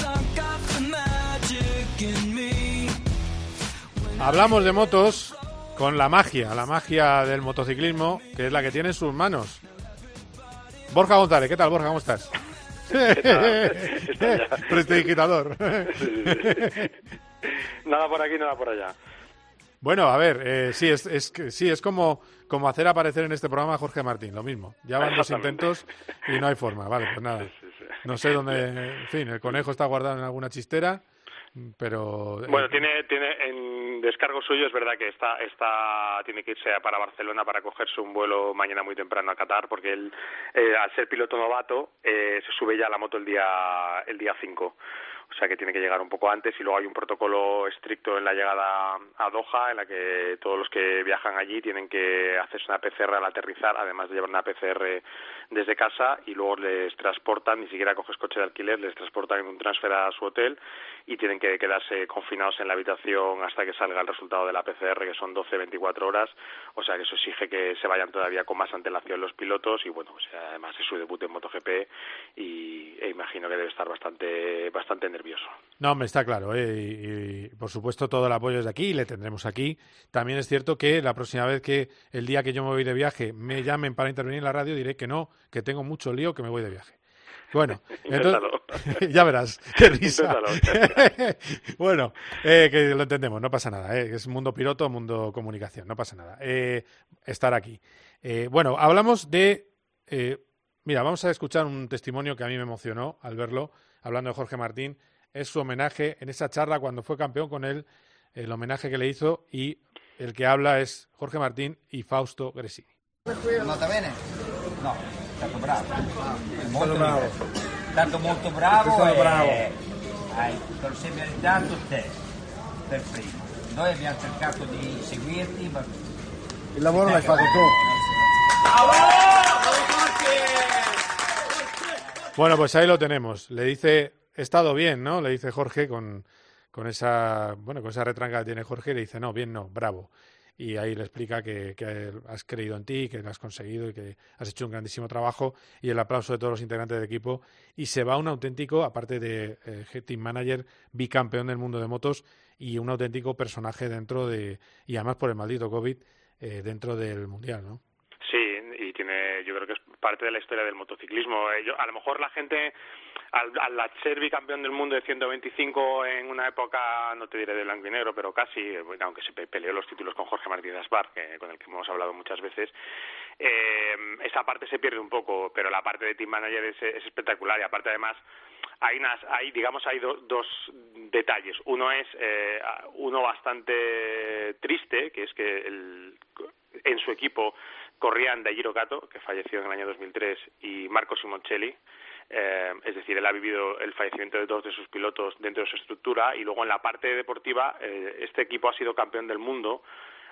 Hablamos de motos con la magia, la magia del motociclismo, que es la que tiene en sus manos. Borja González, ¿qué tal Borja? ¿Cómo estás? Prestidigitador. nada por aquí, nada por allá. Bueno, a ver, eh, sí, es, es, sí, es como, como hacer aparecer en este programa a Jorge Martín, lo mismo. Ya van dos intentos y no hay forma. Vale, pues nada. No sé dónde, en fin, el conejo está guardado en alguna chistera, pero... Bueno, tiene, tiene en descargo suyo, es verdad que está, está, tiene que irse para Barcelona para cogerse un vuelo mañana muy temprano a Qatar, porque él, eh, al ser piloto novato, eh, se sube ya a la moto el día, el día 5 o sea que tiene que llegar un poco antes y luego hay un protocolo estricto en la llegada a Doha en la que todos los que viajan allí tienen que hacerse una PCR al aterrizar, además de llevar una PCR desde casa y luego les transportan, ni siquiera coges coche de alquiler, les transportan en un transfer a su hotel y tienen que quedarse confinados en la habitación hasta que salga el resultado de la PCR, que son 12-24 horas, o sea que eso exige que se vayan todavía con más antelación los pilotos y bueno, pues además es su debut en MotoGP y e imagino que debe estar bastante, bastante nervioso. No, me está claro. ¿eh? Y, y, por supuesto todo el apoyo es de aquí y le tendremos aquí. También es cierto que la próxima vez que el día que yo me voy de viaje me llamen para intervenir en la radio diré que no, que tengo mucho lío, que me voy de viaje. Bueno, entonces, ya verás, qué risa. bueno, eh, que lo entendemos, no pasa nada. Eh, es mundo piloto, mundo comunicación, no pasa nada. Eh, estar aquí. Bueno, hablamos de... Mira, vamos a escuchar un testimonio que a mí me emocionó al verlo, hablando de Jorge Martín. Es su homenaje en esa charla cuando fue campeón con él, el homenaje que le hizo y el que habla es Jorge Martín y Fausto Gresini. ¿Nota bene? No, stato bravo. Molto bravo. Stato molto bravo. Stato e bravo. Hai perseverizzato te per primo. Noi abbiamo cercato di seguirti, ma Il lavoro l'hai fatto tu. Bueno, pues ahí lo tenemos. Le dice, estado bien, ¿no? Le dice Jorge con, con esa, bueno, con esa retranca que tiene Jorge, le dice, no, bien no, bravo. Y ahí le explica que, que has creído en ti, que lo has conseguido y que has hecho un grandísimo trabajo y el aplauso de todos los integrantes del equipo. Y se va un auténtico, aparte de eh, team manager, bicampeón del mundo de motos y un auténtico personaje dentro de, y además por el maldito COVID, eh, dentro del Mundial, ¿no? Sí, y tiene, yo creo que es parte de la historia del motociclismo. Eh, a lo mejor la gente, al, al ser bicampeón del mundo de 125 en una época, no te diré de blanco y negro, pero casi, bueno, aunque se pe peleó los títulos con Jorge Martínez Aspar, que, con el que hemos hablado muchas veces, eh, esa parte se pierde un poco, pero la parte de team manager es, es espectacular y aparte además hay hay digamos hay do, dos detalles. Uno es eh, uno bastante triste, que es que el, en su equipo corrían Daijiro Kato, que falleció en el año 2003, y Marco Simoncelli. Eh, es decir, él ha vivido el fallecimiento de dos de sus pilotos dentro de su estructura y luego en la parte deportiva eh, este equipo ha sido campeón del mundo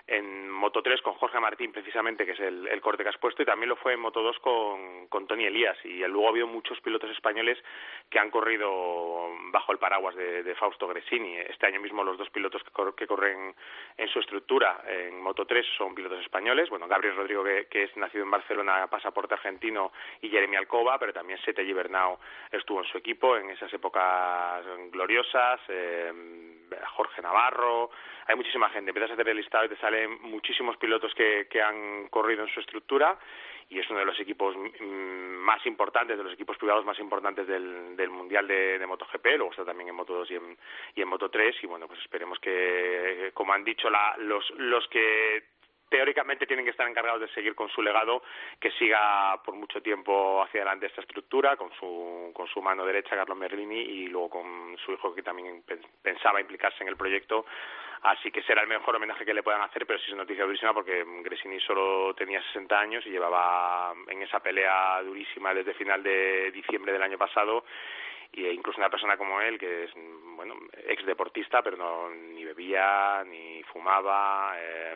en Moto 3 con Jorge Martín precisamente, que es el, corte que has puesto, y también lo fue en Moto 2 con, con Tony Elías. Y luego ha habido muchos pilotos españoles que han corrido bajo el paraguas de, Fausto Gresini. Este año mismo los dos pilotos que, cor que, corren en su estructura en Moto 3 son pilotos españoles. Bueno, Gabriel Rodrigo, que, es nacido en Barcelona, pasaporte argentino, y Jeremy Alcoba, pero también Sete Gibernau estuvo en su equipo en esas épocas gloriosas. Eh, Jorge Navarro, hay muchísima gente. Empiezas a hacer el listado y te salen muchísimos pilotos que, que han corrido en su estructura y es uno de los equipos mm, más importantes, de los equipos privados más importantes del, del Mundial de, de, MotoGP, luego está también en Moto2 y en, y en Moto3 y bueno, pues esperemos que, como han dicho la, los, los que teóricamente tienen que estar encargados de seguir con su legado, que siga por mucho tiempo hacia adelante esta estructura, con su, con su mano derecha, Carlos Merlini, y luego con su hijo, que también pensaba implicarse en el proyecto. Así que será el mejor homenaje que le puedan hacer, pero sí es noticia durísima porque Gresini solo tenía 60 años y llevaba en esa pelea durísima desde final de diciembre del año pasado y e incluso una persona como él que es bueno ex deportista pero no ni bebía ni fumaba eh,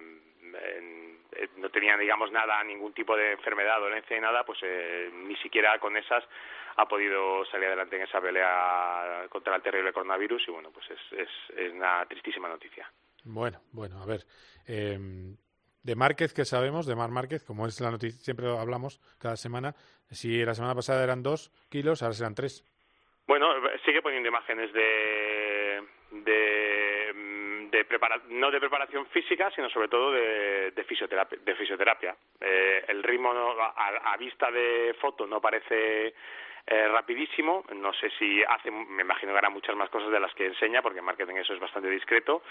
eh, no tenía, digamos, nada, ningún tipo de enfermedad, dolencia y nada, pues eh, ni siquiera con esas ha podido salir adelante en esa pelea contra el terrible coronavirus y bueno, pues es, es, es una tristísima noticia. Bueno, bueno, a ver. Eh, de Márquez, que sabemos? De Mar Márquez, como es la noticia, siempre hablamos cada semana. Si la semana pasada eran dos kilos, ahora serán tres. Bueno, sigue poniendo imágenes de, de no de preparación física, sino sobre todo de, de fisioterapia. De. Eh, el ritmo a, vista de foto no parece eh, rapidísimo. No sé si hace, me imagino que hará muchas más cosas de las que enseña, porque en marketing eso es bastante discreto.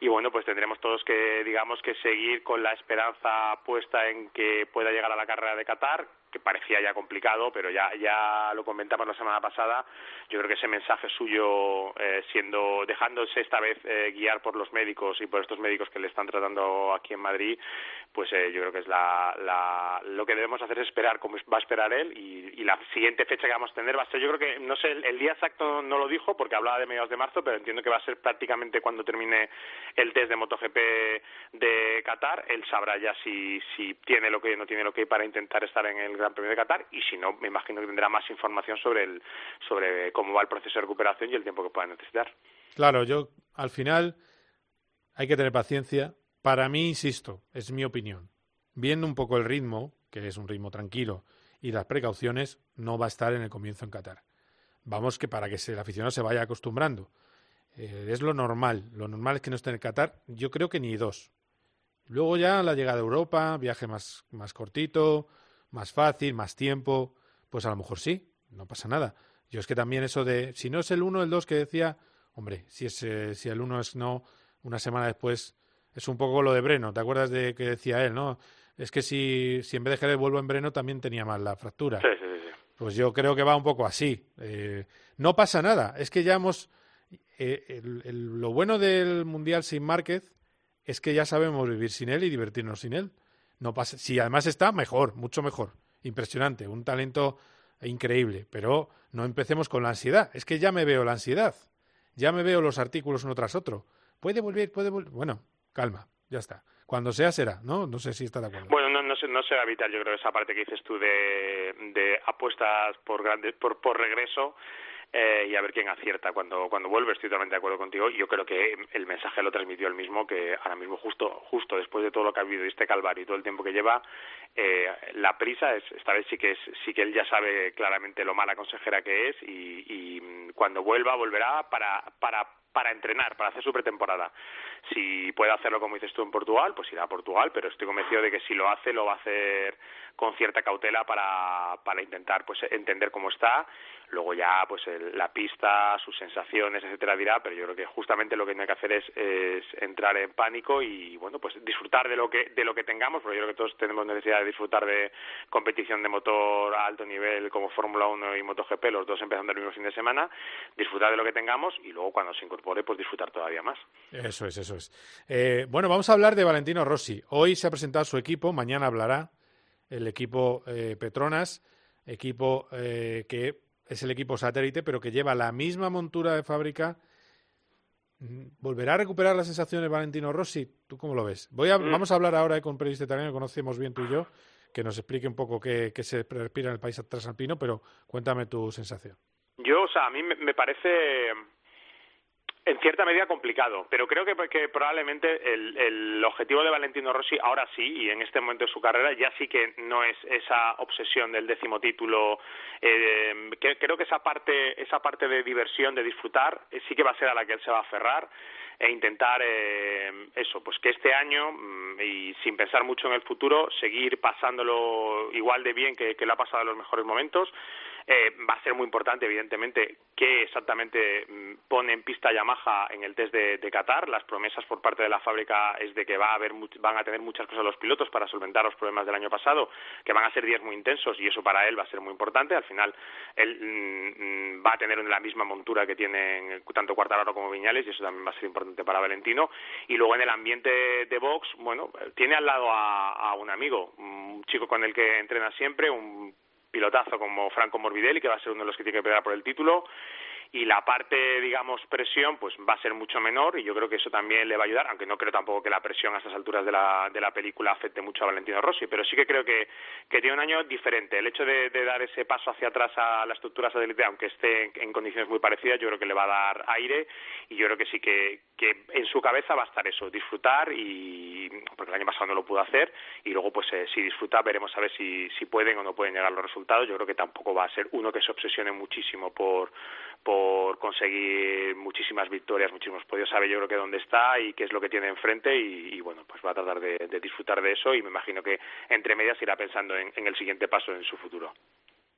Y bueno, pues tendremos todos que, digamos, que seguir con la esperanza puesta en que pueda llegar a la carrera de Qatar, que parecía ya complicado, pero ya, ya lo comentamos la semana pasada. Yo creo que ese mensaje suyo, eh, siendo, dejándose esta vez eh, guiar por los médicos y por estos médicos que le están tratando aquí en Madrid, pues eh, yo creo que es la, la, lo que debemos hacer es esperar cómo va a esperar él y, y, la siguiente fecha que vamos a tener va a ser, yo creo que, no sé, el, día exacto no lo dijo porque hablaba de mediados de marzo, pero entiendo que va a ser prácticamente cuando termine el test de MotoGP de Qatar. Él sabrá ya si, si tiene lo que no tiene lo que para intentar estar en el Gran Premio de Qatar y si no, me imagino que tendrá más información sobre, el, sobre cómo va el proceso de recuperación y el tiempo que pueda necesitar. Claro, yo al final hay que tener paciencia. Para mí, insisto, es mi opinión. Viendo un poco el ritmo, que es un ritmo tranquilo, y las precauciones, no va a estar en el comienzo en Qatar. Vamos que para que el aficionado se vaya acostumbrando. Eh, es lo normal. Lo normal es que no esté en Qatar. Yo creo que ni dos. Luego ya la llegada a Europa, viaje más, más cortito, más fácil, más tiempo, pues a lo mejor sí, no pasa nada. Yo es que también eso de, si no es el uno, el dos que decía, hombre, si, es, eh, si el uno es no, una semana después, es un poco lo de Breno, ¿te acuerdas de que decía él, no? Es que si, si en vez de Jerez vuelvo en Breno también tenía mal la fractura. Sí, sí, sí. Pues yo creo que va un poco así. Eh, no pasa nada, es que ya hemos... Eh, lo bueno del Mundial sin Márquez es que ya sabemos vivir sin él y divertirnos sin él. No pasa, si además está, mejor, mucho mejor. Impresionante, un talento increíble. Pero no empecemos con la ansiedad. Es que ya me veo la ansiedad. Ya me veo los artículos uno tras otro. Puede volver, puede volver. Bueno, calma, ya está. Cuando sea, será, ¿no? No sé si está de acuerdo. Bueno, no, no, no será vital, yo creo, esa parte que dices tú de, de apuestas por, grandes, por, por regreso eh, y a ver quién acierta cuando, cuando vuelve. Estoy totalmente de acuerdo contigo. Yo creo que el mensaje lo transmitió el mismo, que ahora mismo, justo, justo después de todo lo que ha habido este calvario y todo el tiempo que lleva, eh, la prisa es, esta vez sí que, es, sí que él ya sabe claramente lo mala consejera que es y, y cuando vuelva, volverá para, para, para entrenar, para hacer su pretemporada. Si puede hacerlo como dices tú en Portugal, pues irá a Portugal, pero estoy convencido de que si lo hace, lo va a hacer con cierta cautela para, para intentar pues entender cómo está luego ya pues la pista, sus sensaciones, etcétera dirá, pero yo creo que justamente lo que tiene que hacer es, es, entrar en pánico y bueno pues disfrutar de lo que de lo que tengamos, porque yo creo que todos tenemos necesidad de disfrutar de competición de motor a alto nivel como Fórmula 1 y MotoGP, los dos empezando el mismo fin de semana, disfrutar de lo que tengamos y luego cuando se incorpore pues disfrutar todavía más. Eso es, eso es. Eh, bueno, vamos a hablar de Valentino Rossi. Hoy se ha presentado su equipo, mañana hablará el equipo eh, Petronas, equipo eh, que es el equipo satélite, pero que lleva la misma montura de fábrica. Mm, ¿Volverá a recuperar las sensaciones Valentino Rossi? ¿Tú cómo lo ves? Voy a, mm. Vamos a hablar ahora con un periodista italiano que conocemos bien tú y yo, que nos explique un poco qué, qué se respira en el país transalpino, pero cuéntame tu sensación. Yo, o sea, a mí me, parece en cierta medida complicado, pero creo que, que probablemente el, el, objetivo de Valentino Rossi ahora sí, y en este momento de su carrera, ya sí que no es esa obsesión del décimo título. Eh, que, creo que esa parte, esa parte de diversión, de disfrutar, eh, sí que va a ser a la que él se va a aferrar e intentar eh, eso, pues que este año mm, y sin pensar mucho en el futuro, seguir pasándolo igual de bien que, que lo ha pasado en los mejores momentos eh, va a ser muy importante, evidentemente, qué exactamente mm, pone en pista Yamaha en el test de, Qatar. Las promesas por parte de la fábrica es de que va a haber, van a tener muchas cosas los pilotos para solventar los problemas del año pasado, que van a ser días muy intensos y eso para él va a ser muy importante. Al final, él mm, mm, va a tener la misma montura que tienen tanto Cuartararo como Viñales y eso también va a ser importante para Valentino. Y luego en el ambiente de box, bueno, tiene al lado a, a un amigo, un chico con el que entrena siempre, un pilotazo como Franco Morbidelli, que va a ser uno de los que tiene que pelear por el título, y la parte, digamos, presión, pues va a ser mucho menor y yo creo que eso también le va a ayudar, aunque no creo tampoco que la presión a estas alturas de la, de la película afecte mucho a Valentino Rossi, pero sí que creo que, que tiene un año diferente. El hecho de, de dar ese paso hacia atrás a la estructura satélite, aunque esté en, en, condiciones muy parecidas, yo creo que le va a dar aire y yo creo que sí que, que en su cabeza va a estar eso, disfrutar y, porque el año pasado no lo pudo hacer y luego pues eh, si disfruta veremos a ver si, si pueden o no pueden llegar los resultados. Yo creo que tampoco va a ser uno que se obsesione muchísimo por por conseguir muchísimas victorias, muchísimos podios, sabe yo creo que dónde está y qué es lo que tiene enfrente y, y bueno, pues va a tratar de, de, disfrutar de eso y me imagino que entre medias irá pensando en, en, el siguiente paso en su futuro.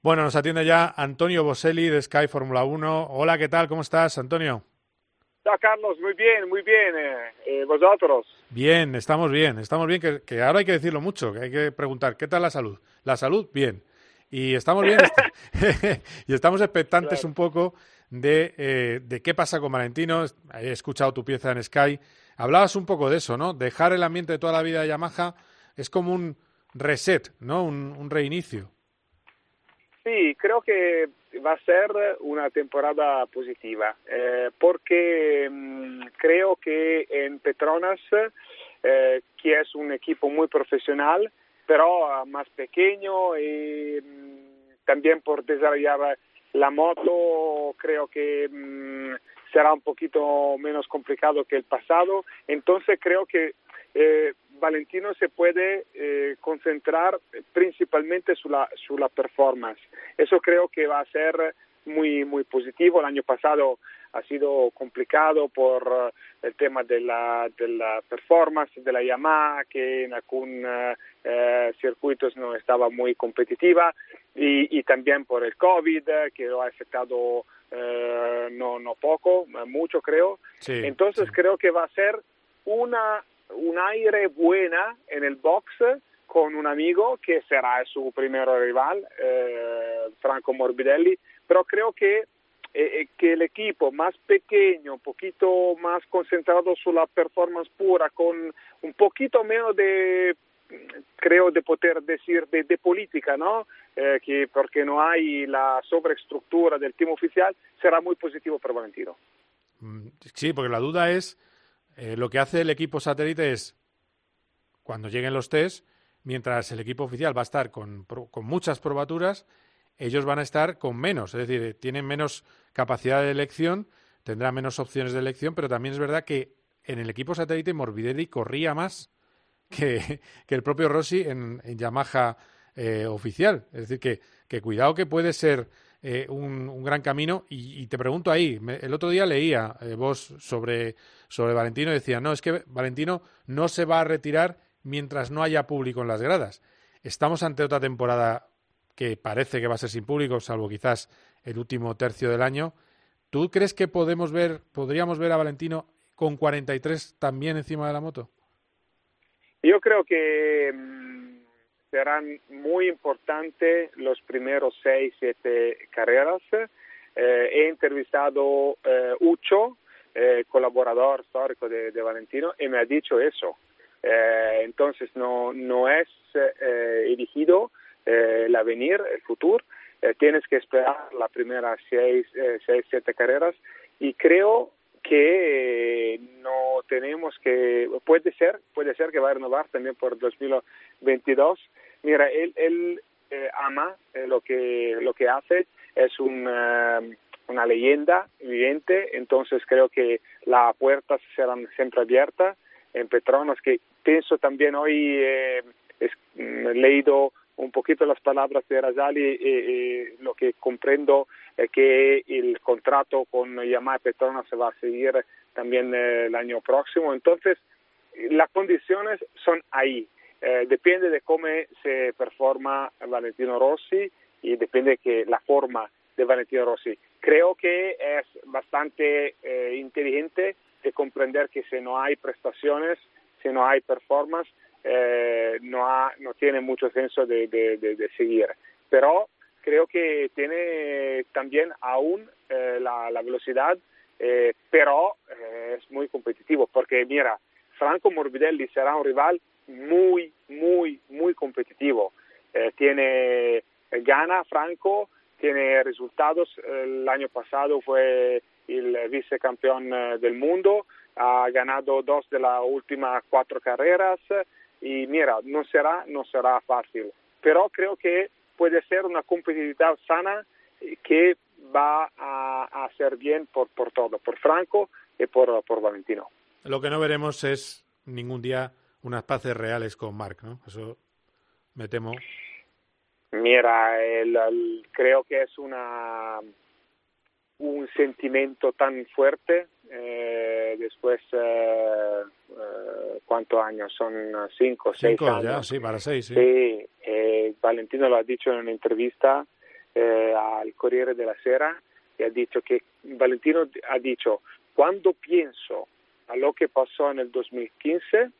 Bueno, nos atiende ya Antonio Boselli de Sky Fórmula 1. Hola, ¿qué tal? ¿Cómo estás, Antonio? Hola, Carlos, muy bien, muy bien. Eh, eh, ¿Vosotros? Bien, estamos bien, estamos bien, que, que ahora hay que decirlo mucho, que hay que preguntar, ¿qué tal la salud? La salud, bien. Y estamos bien, y estamos expectantes claro. un poco de, eh, de qué pasa con Valentino. He escuchado tu pieza en Sky. Hablabas un poco de eso, ¿no? Dejar el ambiente de toda la vida de Yamaha es como un reset, ¿no? Un, reinicio. Sí, creo que va a ser una temporada positiva, eh, porque mmm, creo que en Petronas, eh, que es un equipo muy profesional, pero más pequeño y mmm, también por desarrollar la moto creo que mmm, será un poquito menos complicado que el pasado. Entonces creo que eh, Valentino se puede eh, concentrar principalmente sulla, sulla performance. Eso creo que va a ser muy, muy positivo. El año pasado ha sido complicado por el tema de la, de la performance de la Yamaha, que en algunos eh, circuitos no estaba muy competitiva, y, y, también por el COVID, que lo ha afectado eh, no, no poco, mucho creo. Sí, Entonces sí. creo que va a ser una, un aire buena en el box con un amigo que será su primer rival, eh, Franco Morbidelli, pero creo que eh, que el equipo más pequeño, un poquito más concentrado sobre la performance pura, con un poquito menos de, creo, de poder decir, de, de política, ¿no? Eh, que porque no hay la sobreestructura del team oficial, será muy positivo para Valentino. Mm, Sí, porque la duda es, eh, lo que hace el equipo satélite es, cuando lleguen los test, mientras el equipo oficial va a estar con, con muchas probaturas, ellos van a estar con menos, es decir, tienen menos capacidad de elección, tendrán menos opciones de elección, pero también es verdad que en el equipo satélite Morbidelli corría más que, que el propio Rossi en, en Yamaha eh, oficial. Es decir, que, que, cuidado que puede ser eh, un, un, gran camino. Y, te pregunto ahí, el otro día leía eh, vos sobre, sobre Valentino y decía, no, es que Valentino no se va a retirar mientras no haya público en las gradas. Estamos ante otra temporada que parece que va a ser sin público, salvo quizás el último tercio del año. ¿Tú crees que podemos ver, podríamos ver a Valentino con 43 también encima de la moto? Yo creo que mmm, serán muy importantes los primeros seis, siete carreras. Eh, he entrevistado eh, Ucho, eh, colaborador histórico de, de, Valentino, y me ha dicho eso. Eh, entonces no, no es eh, elegido eh, el avenir, el futuro. Eh, tienes que esperar las primeras seis, eh, seis, siete carreras y creo que no tenemos que, puede ser, puede ser que va a renovar también por 2022. Mira, él, él ama lo, que, lo que hace, es un una leyenda viviente, entonces creo que las puertas serán siempre abiertas en Petronas, que pienso también hoy eh, he mm, leído un poquito las palabras de Razali y, lo que comprendo es que el contrato con Yamaha Petronas se va a seguir también eh, el año próximo. Entonces, las condiciones son ahí. Eh, depende de cómo se performa Valentino Rossi y depende que la forma de Valentino Rossi. Creo que es bastante eh, inteligente de comprender que si no hay prestaciones, si no hay performance, eh, no, ha, no tiene mucho senso de, seguir. Pero creo que tiene también aún eh, la, velocidad, eh, pero es muy competitivo, porque mira, Franco Morbidelli será un rival muy, muy, muy competitivo. tiene gana Franco, tiene resultados. El año pasado fue el vicecampeón del mundo, ha ganado dos de las últimas cuatro carreras y mira, no será, no será fácil, pero creo que puede ser una competitividad sana que va a, hacer bien por, por todo, por Franco y por, por Valentino. Lo que no veremos es ningún día unas paces reales con Marc, ¿no? Eso me temo. Mira, creo que es una un sentimiento tan fuerte eh, después eh, eh, cuántos años son cinco seis cinco, años. ya, sí para seis sí, sí eh, Valentino lo ha dicho en una entrevista eh, al Corriere della Sera y ha dicho que Valentino ha dicho cuando pienso a lo que pasó en el 2015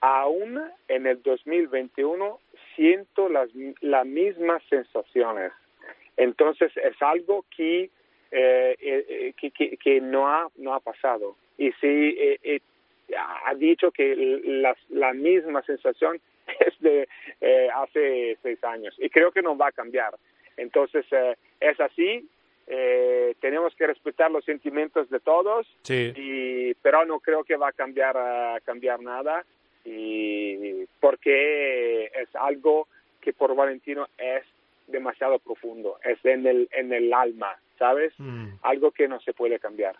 aún en el 2021 siento las, las mismas sensaciones entonces es algo que eh, eh, que, que, que, no ha no ha pasado. Y sí eh, ha dicho que la, la, misma sensación es de hace seis años. Y creo que no va a cambiar. Entonces es así. Tenemos que respetar los sentimientos de todos. Y pero no creo que va a cambiar a cambiar nada. Y porque es algo que por Valentino es demasiado profundo es en el en el alma ¿sabes? Mm. Algo que no se puede cambiar.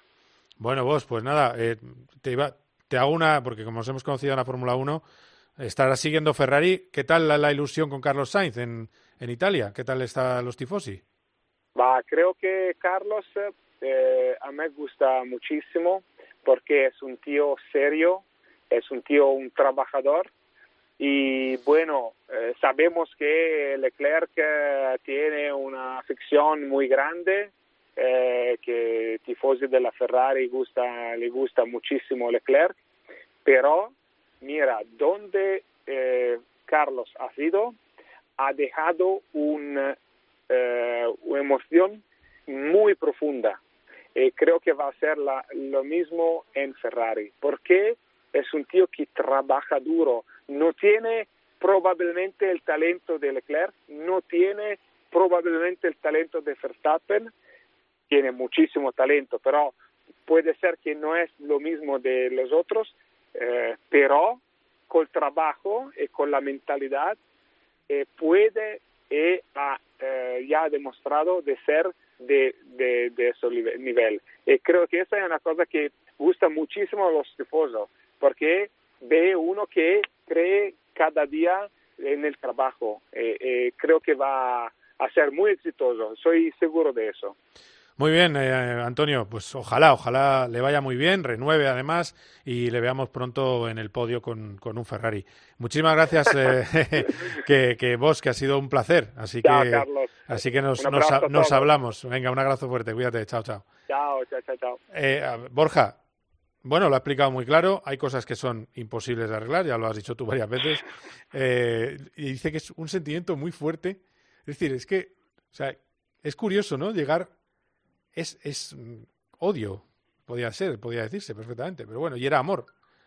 Bueno, vos, pues nada, eh, te, iba, te hago una, porque como nos hemos conocido en la Fórmula 1, estarás siguiendo Ferrari. ¿Qué tal la, ilusión con Carlos Sainz en, en Italia? ¿Qué tal están los tifosi? Va, creo que Carlos eh, a mí me gusta muchísimo porque es un tío serio, es un tío, un trabajador. Y bueno, eh, sabemos que Leclerc tiene una afición muy grande eh, que tifosi della Ferrari gusta, le gusta muchísimo Leclerc, pero mira, donde eh, Carlos ha sido, ha dejado un, eh, una emoción muy profunda. Y creo que va a ser la, lo mismo en Ferrari, porque es un tío que trabaja duro, no tiene probablemente el talento de Leclerc, no tiene probablemente el talento de Verstappen, tiene muchísimo talento, pero puede ser que no es lo mismo de los otros, eh, pero con trabajo y con la mentalidad eh, puede y ha eh, ya demostrado de ser de, de, de ese nivel. Y creo que esa es una cosa que gusta muchísimo a los tifosos, porque ve uno que cree cada día en el trabajo. creo que va a ser muy exitoso, soy seguro de eso. Muy bien, eh, Antonio, pues ojalá, ojalá le vaya muy bien, renueve además y le veamos pronto en el podio con, con un Ferrari. Muchísimas gracias, eh, que, que, vos, que ha sido un placer. Así que, así que nos, nos, hablamos. Venga, un abrazo fuerte, cuídate, chao, chao. Chao, chao, chao. chao. Eh, Borja, bueno, lo ha explicado muy claro. Hay cosas que son imposibles de arreglar, ya lo has dicho tú varias veces. y dice que es un sentimiento muy fuerte. Es decir, es que, o sea, es curioso, ¿no? Llegar es, es mm, odio, podía ser, podía decirse perfectamente, pero bueno, y era amor.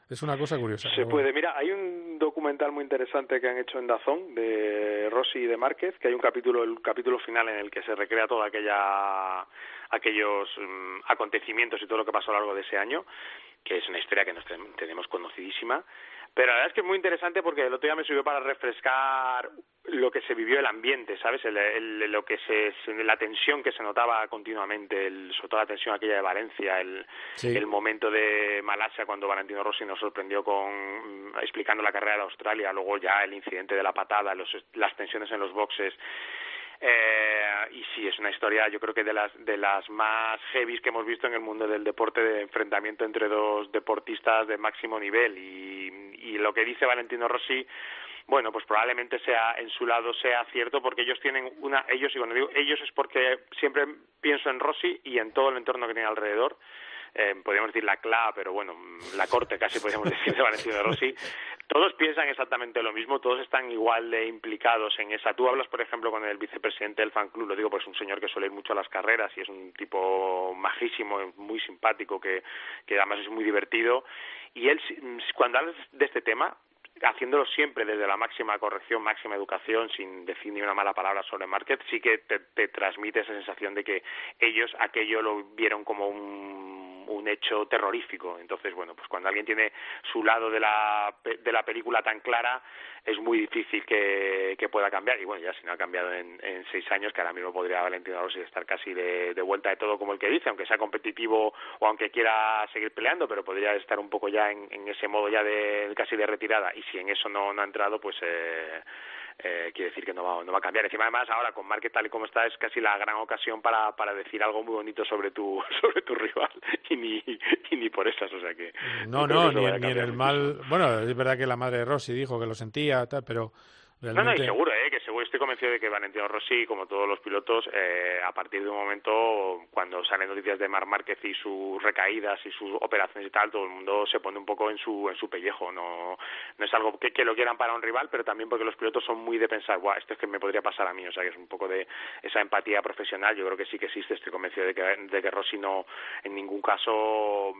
Es una cosa curiosa. Se puede. Mira, hay un documental muy interesante que han hecho en Dazón de Rossi y de Márquez, que hay un capítulo, el capítulo final en el que se recrea toda aquella aquellos mm, acontecimientos y todo lo que pasó a lo largo de ese año que es una historia que nos tenemos conocidísima. Pero la verdad es que es muy interesante porque el otro día me sirvió para refrescar lo que se vivió el ambiente, ¿sabes? El, lo que se, la tensión que se notaba continuamente, el, sobre todo la tensión aquella de Valencia, el, el momento de Malasia cuando Valentino Rossi nos sorprendió con explicando la carrera de Australia, luego ya el incidente de la patada, los, las tensiones en los boxes eh, y sí, es una historia, yo creo que de las, de las más heavies que hemos visto en el mundo del deporte, de enfrentamiento entre dos deportistas de máximo nivel. Y, y lo que dice Valentino Rossi, bueno, pues probablemente sea en su lado sea cierto porque ellos tienen una, ellos, y cuando digo ellos es porque siempre pienso en Rossi y en todo el entorno que tiene alrededor eh, podríamos decir la CLA, pero bueno, la corte casi podríamos decir de Valentino Rossi, todos piensan exactamente lo mismo, todos están igual de implicados en esa. Tú hablas, por ejemplo, con el vicepresidente del fan club, lo digo, pues un señor que suele ir mucho a las carreras y es un tipo majísimo, muy simpático, que, que además es muy divertido. Y él, cuando hablas de este tema, haciéndolo siempre desde la máxima corrección, máxima educación, sin decir ni una mala palabra sobre market, sí que te, te transmite esa sensación de que ellos aquello lo vieron como un un hecho terrorífico. Entonces, bueno, pues cuando alguien tiene su lado de la, de la película tan clara, es muy difícil que, que pueda cambiar. Y bueno, ya si no ha cambiado en, seis años, que ahora mismo podría Valentino Rossi estar casi de, de vuelta de todo como el que dice, aunque sea competitivo o aunque quiera seguir peleando, pero podría estar un poco ya en, en ese modo ya de casi de retirada. Y si en eso no, no ha entrado, pues... Eh, eh, quiere decir que no va, no va a cambiar. Encima, además, ahora con Market tal y como está, es casi la gran ocasión para, para decir algo muy bonito sobre tu, sobre tu rival y ni, y ni por esas, o sea que... No, no, ni, ni en el mal... Bueno, es verdad que la madre de Rossi dijo que lo sentía, tal, pero no, no, y seguro, ¿eh? que seguro estoy convencido de que Valentino Rossi, como todos los pilotos, eh, a partir de un momento, cuando salen noticias de Mar Márquez y sus recaídas y sus operaciones y tal, todo el mundo se pone un poco en su, en su pellejo. No, no es algo que, que lo quieran para un rival, pero también porque los pilotos son muy de pensar, guau, esto es que me podría pasar a mí. O sea, que es un poco de esa empatía profesional. Yo creo que sí que existe. Estoy convencido de que, de que Rossi no, en ningún caso,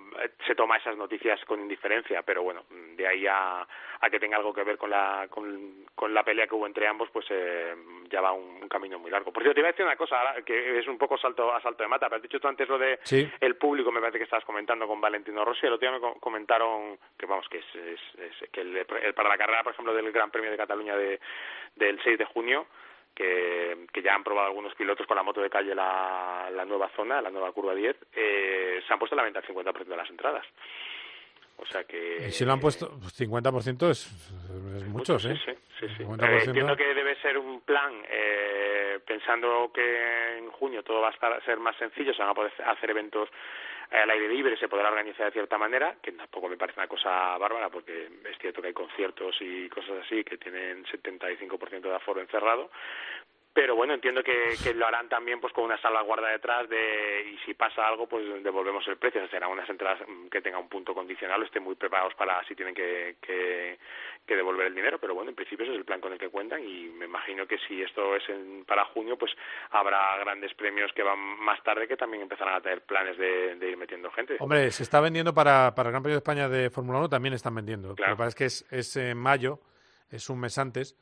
se toma esas noticias con indiferencia. Pero bueno, de ahí a, a que tenga algo que ver con la, con, con la pelea que hubo entre ambos, pues eh, ya va un, camino muy largo. Por cierto, te iba a decir una cosa que es un poco salto a salto de mata, pero has dicho tú antes lo de el público, me parece que estabas comentando con Valentino Rossi, el otro día me comentaron que vamos que es, es, que el, para la carrera, por ejemplo, del Gran Premio de Cataluña de, del 6 de junio, que, que, ya han probado algunos pilotos con la moto de calle la, la nueva zona, la nueva curva 10, eh, se han puesto a la venta el 50% de las entradas. O sea que... Y si lo han puesto, 50% pues, es, es mucho, sí, sí, sí, sí. Eh, entiendo que debe ser un plan, eh, pensando que en junio todo va a estar, ser más sencillo, se van a poder hacer eventos al aire libre, se podrá organizar de cierta manera, que tampoco me parece una cosa bárbara, porque es cierto que hay conciertos y cosas así que tienen 75% de aforo encerrado, pero bueno entiendo que, que, lo harán también pues con una salvaguarda detrás de y si pasa algo pues devolvemos el precio. Serán unas entradas mm, que tengan un punto condicional o estén muy preparados para si tienen que, que, que, devolver el dinero. Pero bueno en principio ese es el plan con el que cuentan y me imagino que si esto es en, para junio pues habrá grandes premios que van más tarde que también empezarán a tener planes de, de ir metiendo gente. Hombre se está vendiendo para, para el Gran Premio de España de Fórmula 1 también están vendiendo. Claro. lo que pasa es que es, es en mayo es un mes antes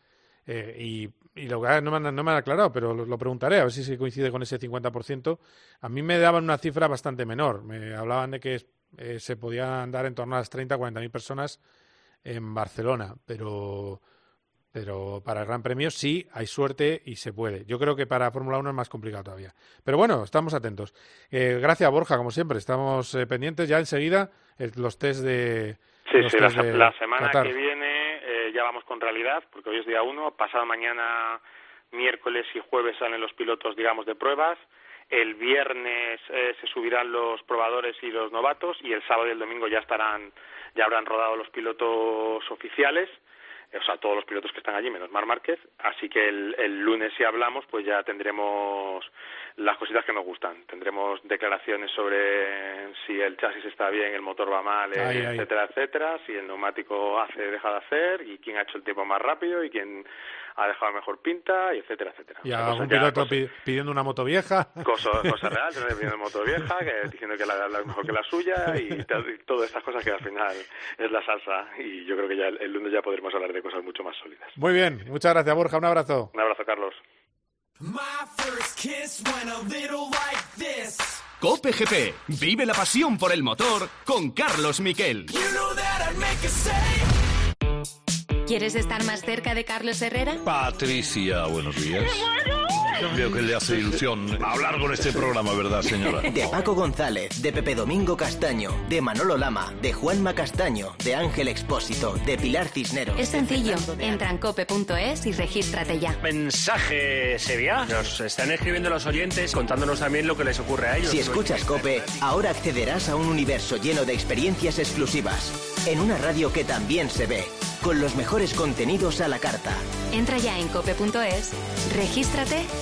eh, y, y, lo que no me, han, no me han aclarado, pero lo, lo, preguntaré a ver si se coincide con ese 50%. A mí me daban una cifra bastante menor. Me hablaban de que eh, se podían andar en torno a las 30 40 mil personas en Barcelona, pero, pero para el Gran Premio sí hay suerte y se puede. Yo creo que para Fórmula 1 es más complicado todavía. Pero bueno, estamos atentos. Eh, gracias, Borja, como siempre. Estamos eh, pendientes ya enseguida el, los test de. Sí, sí, la, la, semana Qatar. que viene ya vamos con realidad, porque hoy es día uno, pasado mañana, miércoles y jueves salen los pilotos, digamos, de pruebas, el viernes eh, se subirán los probadores y los novatos y el sábado y el domingo ya estarán, ya habrán rodado los pilotos oficiales, o sea, todos los pilotos que están allí, menos Mar Márquez, así que el, el lunes si hablamos, pues ya tendremos las cositas que nos gustan. Tendremos declaraciones sobre si el chasis está bien, el motor va mal, ay, etcétera, ay. etcétera, si el neumático hace, deja de hacer, y quién ha hecho el tiempo más rápido y quién ha dejado mejor pinta, y etcétera, etcétera. Y a un piloto cosas, pidiendo una moto vieja. Cosas, cosa real, pidiendo una moto vieja, que, diciendo que la, la mejor que la suya, y, y, todas estas cosas que al final es la salsa, y yo creo que ya el, el lunes ya podremos hablar de cosas mucho más sólidas. Muy bien, muchas gracias Borja, un abrazo. Un abrazo, Carlos. My first kiss went a little like this. Cope GP. Vive la pasión por el motor con Carlos Miquel. ¿Quieres estar más cerca de Carlos Herrera? Patricia, buenos días. Veo que le hace ilusión hablar con este programa, ¿verdad, señora? De Paco González, de Pepe Domingo Castaño, de Manolo Lama, de Juanma Castaño, de Ángel Expósito, de Pilar Cisneros. Es sencillo. Entra en cope.es y regístrate ya. Mensaje Sevilla. Nos están escribiendo los oyentes contándonos también lo que les ocurre a ellos. Si escuchas Cope, ahora accederás a un universo lleno de experiencias exclusivas. En una radio que también se ve, con los mejores contenidos a la carta. Entra ya en cope.es, regístrate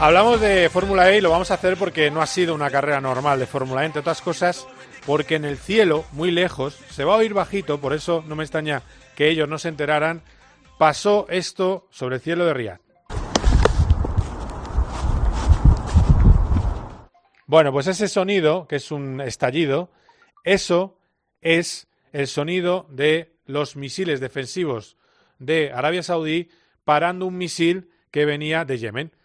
Hablamos de Fórmula E y lo vamos a hacer porque no ha sido una carrera normal de Fórmula E, entre otras cosas, porque en el cielo, muy lejos, se va a oír bajito, por eso no me extraña que ellos no se enteraran, pasó esto sobre el cielo de Riyadh. Bueno, pues ese sonido, que es un estallido, eso es el sonido de los misiles defensivos de Arabia Saudí parando un misil que venía de Yemen.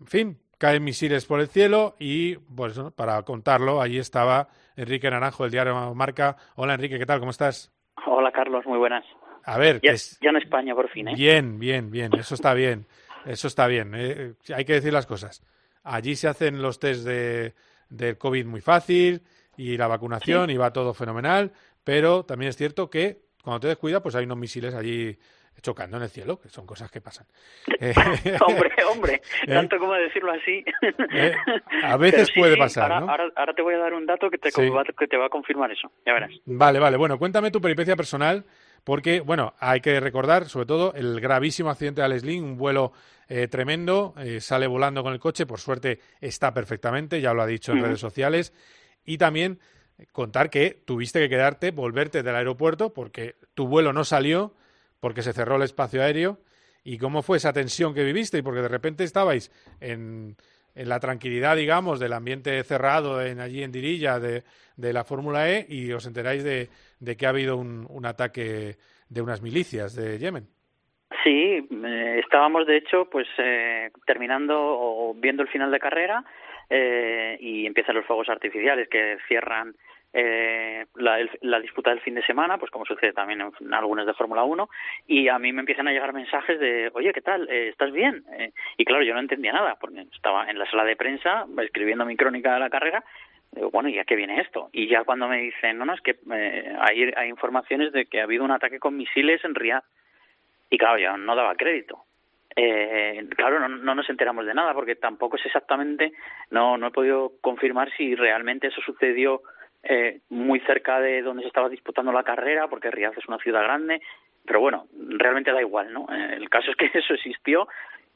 En fin, caen misiles por el cielo y, pues, para contarlo, allí estaba Enrique Naranjo, del diario Marca. Hola, Enrique, ¿qué tal? ¿Cómo estás? Hola, Carlos, muy buenas. A ver, ya, ya en España por fin, ¿eh? Bien, bien, bien, eso está bien, eso está bien. Eh, hay que decir las cosas. Allí se hacen los test de, del COVID muy fácil y la vacunación Sí. y va todo fenomenal, pero también es cierto que cuando te descuidas, pues hay unos misiles allí chocando en el cielo, que son cosas que pasan. Eh, hombre, hombre, ¿Eh? tanto como decirlo así. Eh, a veces sí, puede pasar, ahora, ¿no? ahora, ahora te voy a dar un dato que te, Sí. que te va a confirmar eso, ya verás. Vale, vale. Bueno, cuéntame tu peripecia personal, porque, bueno, hay que recordar, sobre todo, el gravísimo accidente de Alex Lynn, un vuelo tremendo, sale volando con el coche, por suerte está perfectamente, ya lo ha dicho en Ujú. redes sociales, y también contar que tuviste que quedarte, volverte del aeropuerto, porque tu vuelo no salió, porque se cerró el espacio aéreo, y cómo fue esa tensión que viviste, y porque de repente estabais en, en la tranquilidad, digamos, del ambiente cerrado en, allí en Dirilla de, la Fórmula E y os enteráis de, de que ha habido un, un ataque de unas milicias de Yemen. Sí, eh, estábamos de hecho pues eh, terminando o viendo el final de carrera eh, y empiezan los fuegos artificiales que cierran eh, la, la disputa del fin de semana, pues como sucede también en, en algunas de Fórmula 1, y a mí me empiezan a llegar mensajes de, oye, ¿qué tal? Eh, ¿Estás bien? Eh, y claro, yo no entendía nada, porque estaba en la sala de prensa escribiendo mi crónica de la carrera, bueno, ¿y a qué viene esto? Y ya cuando me dicen, no, no, es que eh, hay, hay informaciones de que ha habido un ataque con misiles en Riyadh. Y claro, yo no daba crédito. Eh, claro, no, no nos enteramos de nada porque tampoco es exactamente, no, no he podido confirmar si realmente eso sucedió eh, muy cerca de donde se estaba disputando la carrera, porque Riyadh es una ciudad grande, pero bueno, realmente da igual, ¿no? Eh, el caso es que eso existió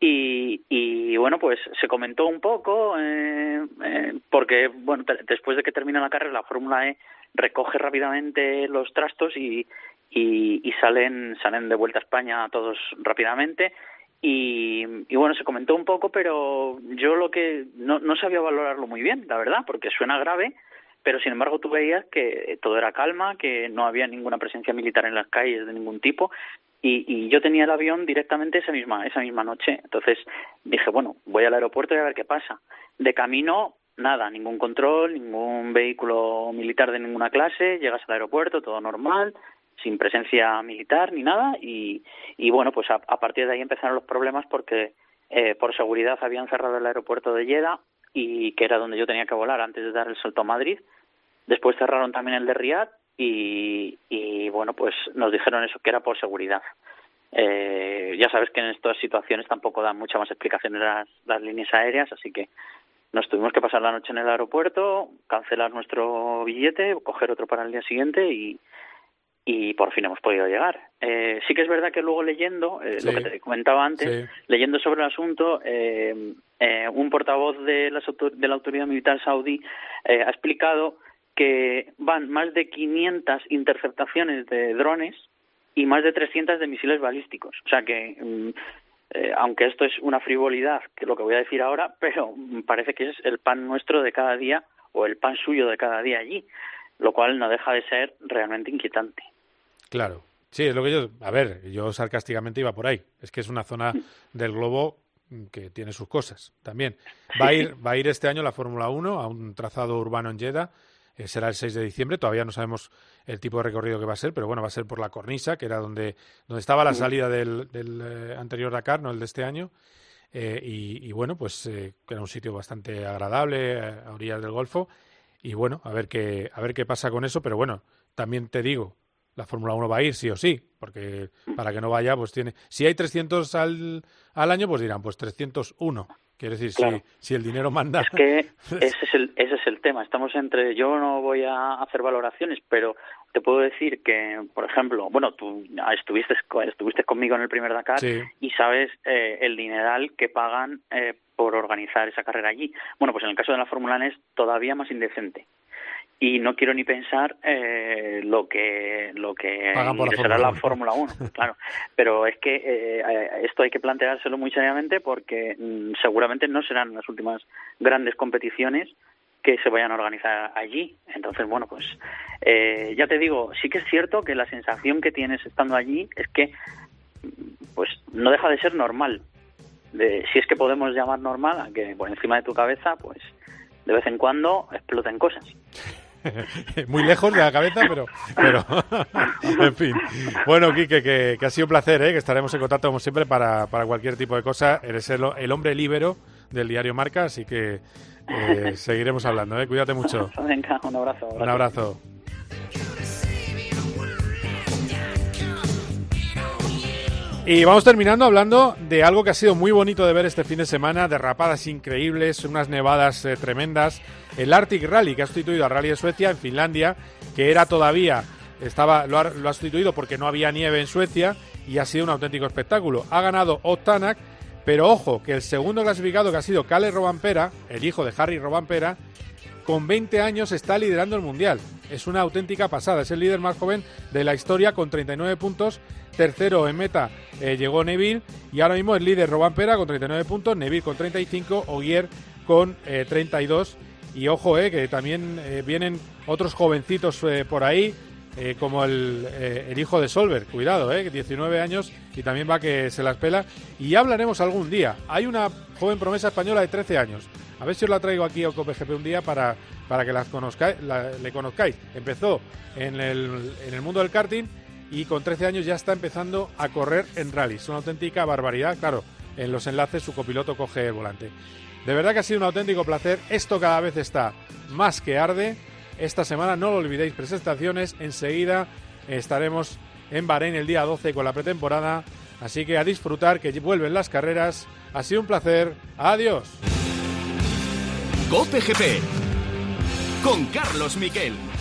y, y bueno, pues se comentó un poco, eh, eh, porque bueno, después de que termina la carrera, la Fórmula E recoge rápidamente los trastos y, y, y salen, salen de vuelta a España todos rápidamente. Y, y bueno, se comentó un poco, pero yo lo que no, no sabía valorarlo muy bien, la verdad, porque suena grave, pero sin embargo tú veías que todo era calma, que no había ninguna presencia militar en las calles de ningún tipo y, y yo tenía el avión directamente esa misma esa misma noche. Entonces dije, bueno, voy al aeropuerto y a ver qué pasa. De camino, nada, ningún control, ningún vehículo militar de ninguna clase, llegas al aeropuerto, todo normal, sin presencia militar ni nada y, y bueno, pues a, partir de ahí empezaron los problemas porque eh, por seguridad habían cerrado el aeropuerto de Jeddah y que era donde yo tenía que volar antes de dar el salto a Madrid. Después cerraron también el de Riyadh y, y bueno, pues nos dijeron eso, que era por seguridad. Eh, ya sabes que en estas situaciones tampoco dan mucha más explicación las, las líneas aéreas, así que nos tuvimos que pasar la noche en el aeropuerto, cancelar nuestro billete, coger otro para el día siguiente y, y por fin hemos podido llegar. Eh, sí que es verdad que luego leyendo, eh, lo que te comentaba antes, leyendo sobre el asunto, eh, eh, un portavoz de, las de la autoridad militar saudí ha explicado que van más de 500 interceptaciones de drones y más de 300 de misiles balísticos. O sea que, mm, aunque esto es una frivolidad, que es lo que voy a decir ahora, pero parece que es el pan nuestro de cada día o el pan suyo de cada día allí, lo cual no deja de ser realmente inquietante. Claro. Sí, es lo que yo. A ver, yo sarcásticamente iba por ahí. Es que es una zona del globo que tiene sus cosas también. Va a ir, va a ir este año la Fórmula 1 a un trazado urbano en Jeddah. Eh, será el 6 de diciembre. Todavía no sabemos el tipo de recorrido que va a ser, pero bueno, va a ser por la cornisa, que era donde, donde estaba la salida del, del eh, anterior Dakar, no el de este año. Eh, y, y, bueno, pues que era un sitio bastante agradable a orillas del Golfo. Y bueno, a ver qué, a ver qué pasa con eso. Pero bueno, también te digo, la Fórmula 1 va a ir sí o sí, porque para que no vaya, pues tiene... Si hay 300 al, al año, pues dirán, pues 301. Quiere decir, si, si el dinero manda... Es que ese es, el, ese es el tema. Estamos entre... Yo no voy a hacer valoraciones, pero te puedo decir que, por ejemplo, bueno, tú estuviste, estuviste conmigo en el primer Dakar y sabes eh, el dineral que pagan eh, por organizar esa carrera allí. Bueno, pues en el caso de la Fórmula 1 e es todavía más indecente y no quiero ni pensar eh, lo que lo que será la Fórmula 1, claro. Pero es que eh, esto hay que planteárselo muy seriamente porque mm, seguramente no serán las últimas grandes competiciones que se vayan a organizar allí. Entonces, bueno, pues eh, ya te digo, sí que es cierto que la sensación que tienes estando allí es que pues no deja de ser normal. De, si es que podemos llamar normal a que por encima de tu cabeza, pues de vez en cuando exploten cosas. Muy lejos de la cabeza, pero, pero en fin. Bueno, Quique, que, ha sido un placer, ¿eh? que estaremos en contacto como siempre para, para cualquier tipo de cosa. Eres el, el hombre libero del diario Marca, así que eh, seguiremos hablando. ¿eh? Cuídate mucho. Venga, un abrazo. Un abrazo. Y vamos terminando hablando de algo que ha sido muy bonito de ver este fin de semana, derrapadas increíbles, unas nevadas eh, tremendas, el Arctic Rally que ha sustituido al Rally de Suecia en Finlandia, que era todavía estaba lo ha, sustituido porque no había nieve en Suecia y ha sido un auténtico espectáculo. Ha ganado Otanak, pero ojo que el segundo clasificado que ha sido Kalle Robampera, el hijo de Harry Robampera, con 20 años está liderando el mundial. Es una auténtica pasada, es el líder más joven de la historia con 39 puntos Tercero en meta eh, llegó Neville y ahora mismo el líder Robán Pera con 39 puntos, Neville con 35, Ogier con 32. Eh, y ojo, eh, que también eh, vienen otros jovencitos por ahí, como el, el, hijo de Solver, cuidado, eh, 19 años y también va que se las pela. Y hablaremos algún día. Hay una joven promesa española de 13 años. A ver si os la traigo aquí a OCOPGP un día para, para que las conozcáis, le conozcáis. Empezó en el, en el mundo del karting y con 13 años ya está empezando a correr en rally. Es una auténtica barbaridad. Claro, en los enlaces su copiloto coge el volante. De verdad que ha sido un auténtico placer. Esto cada vez está más que arde. Esta semana no lo olvidéis, presentaciones. Enseguida estaremos en Bahrein el día 12 con la pretemporada. Así que a disfrutar, que vuelven las carreras. Ha sido un placer. Adiós. GP con Carlos Miquel.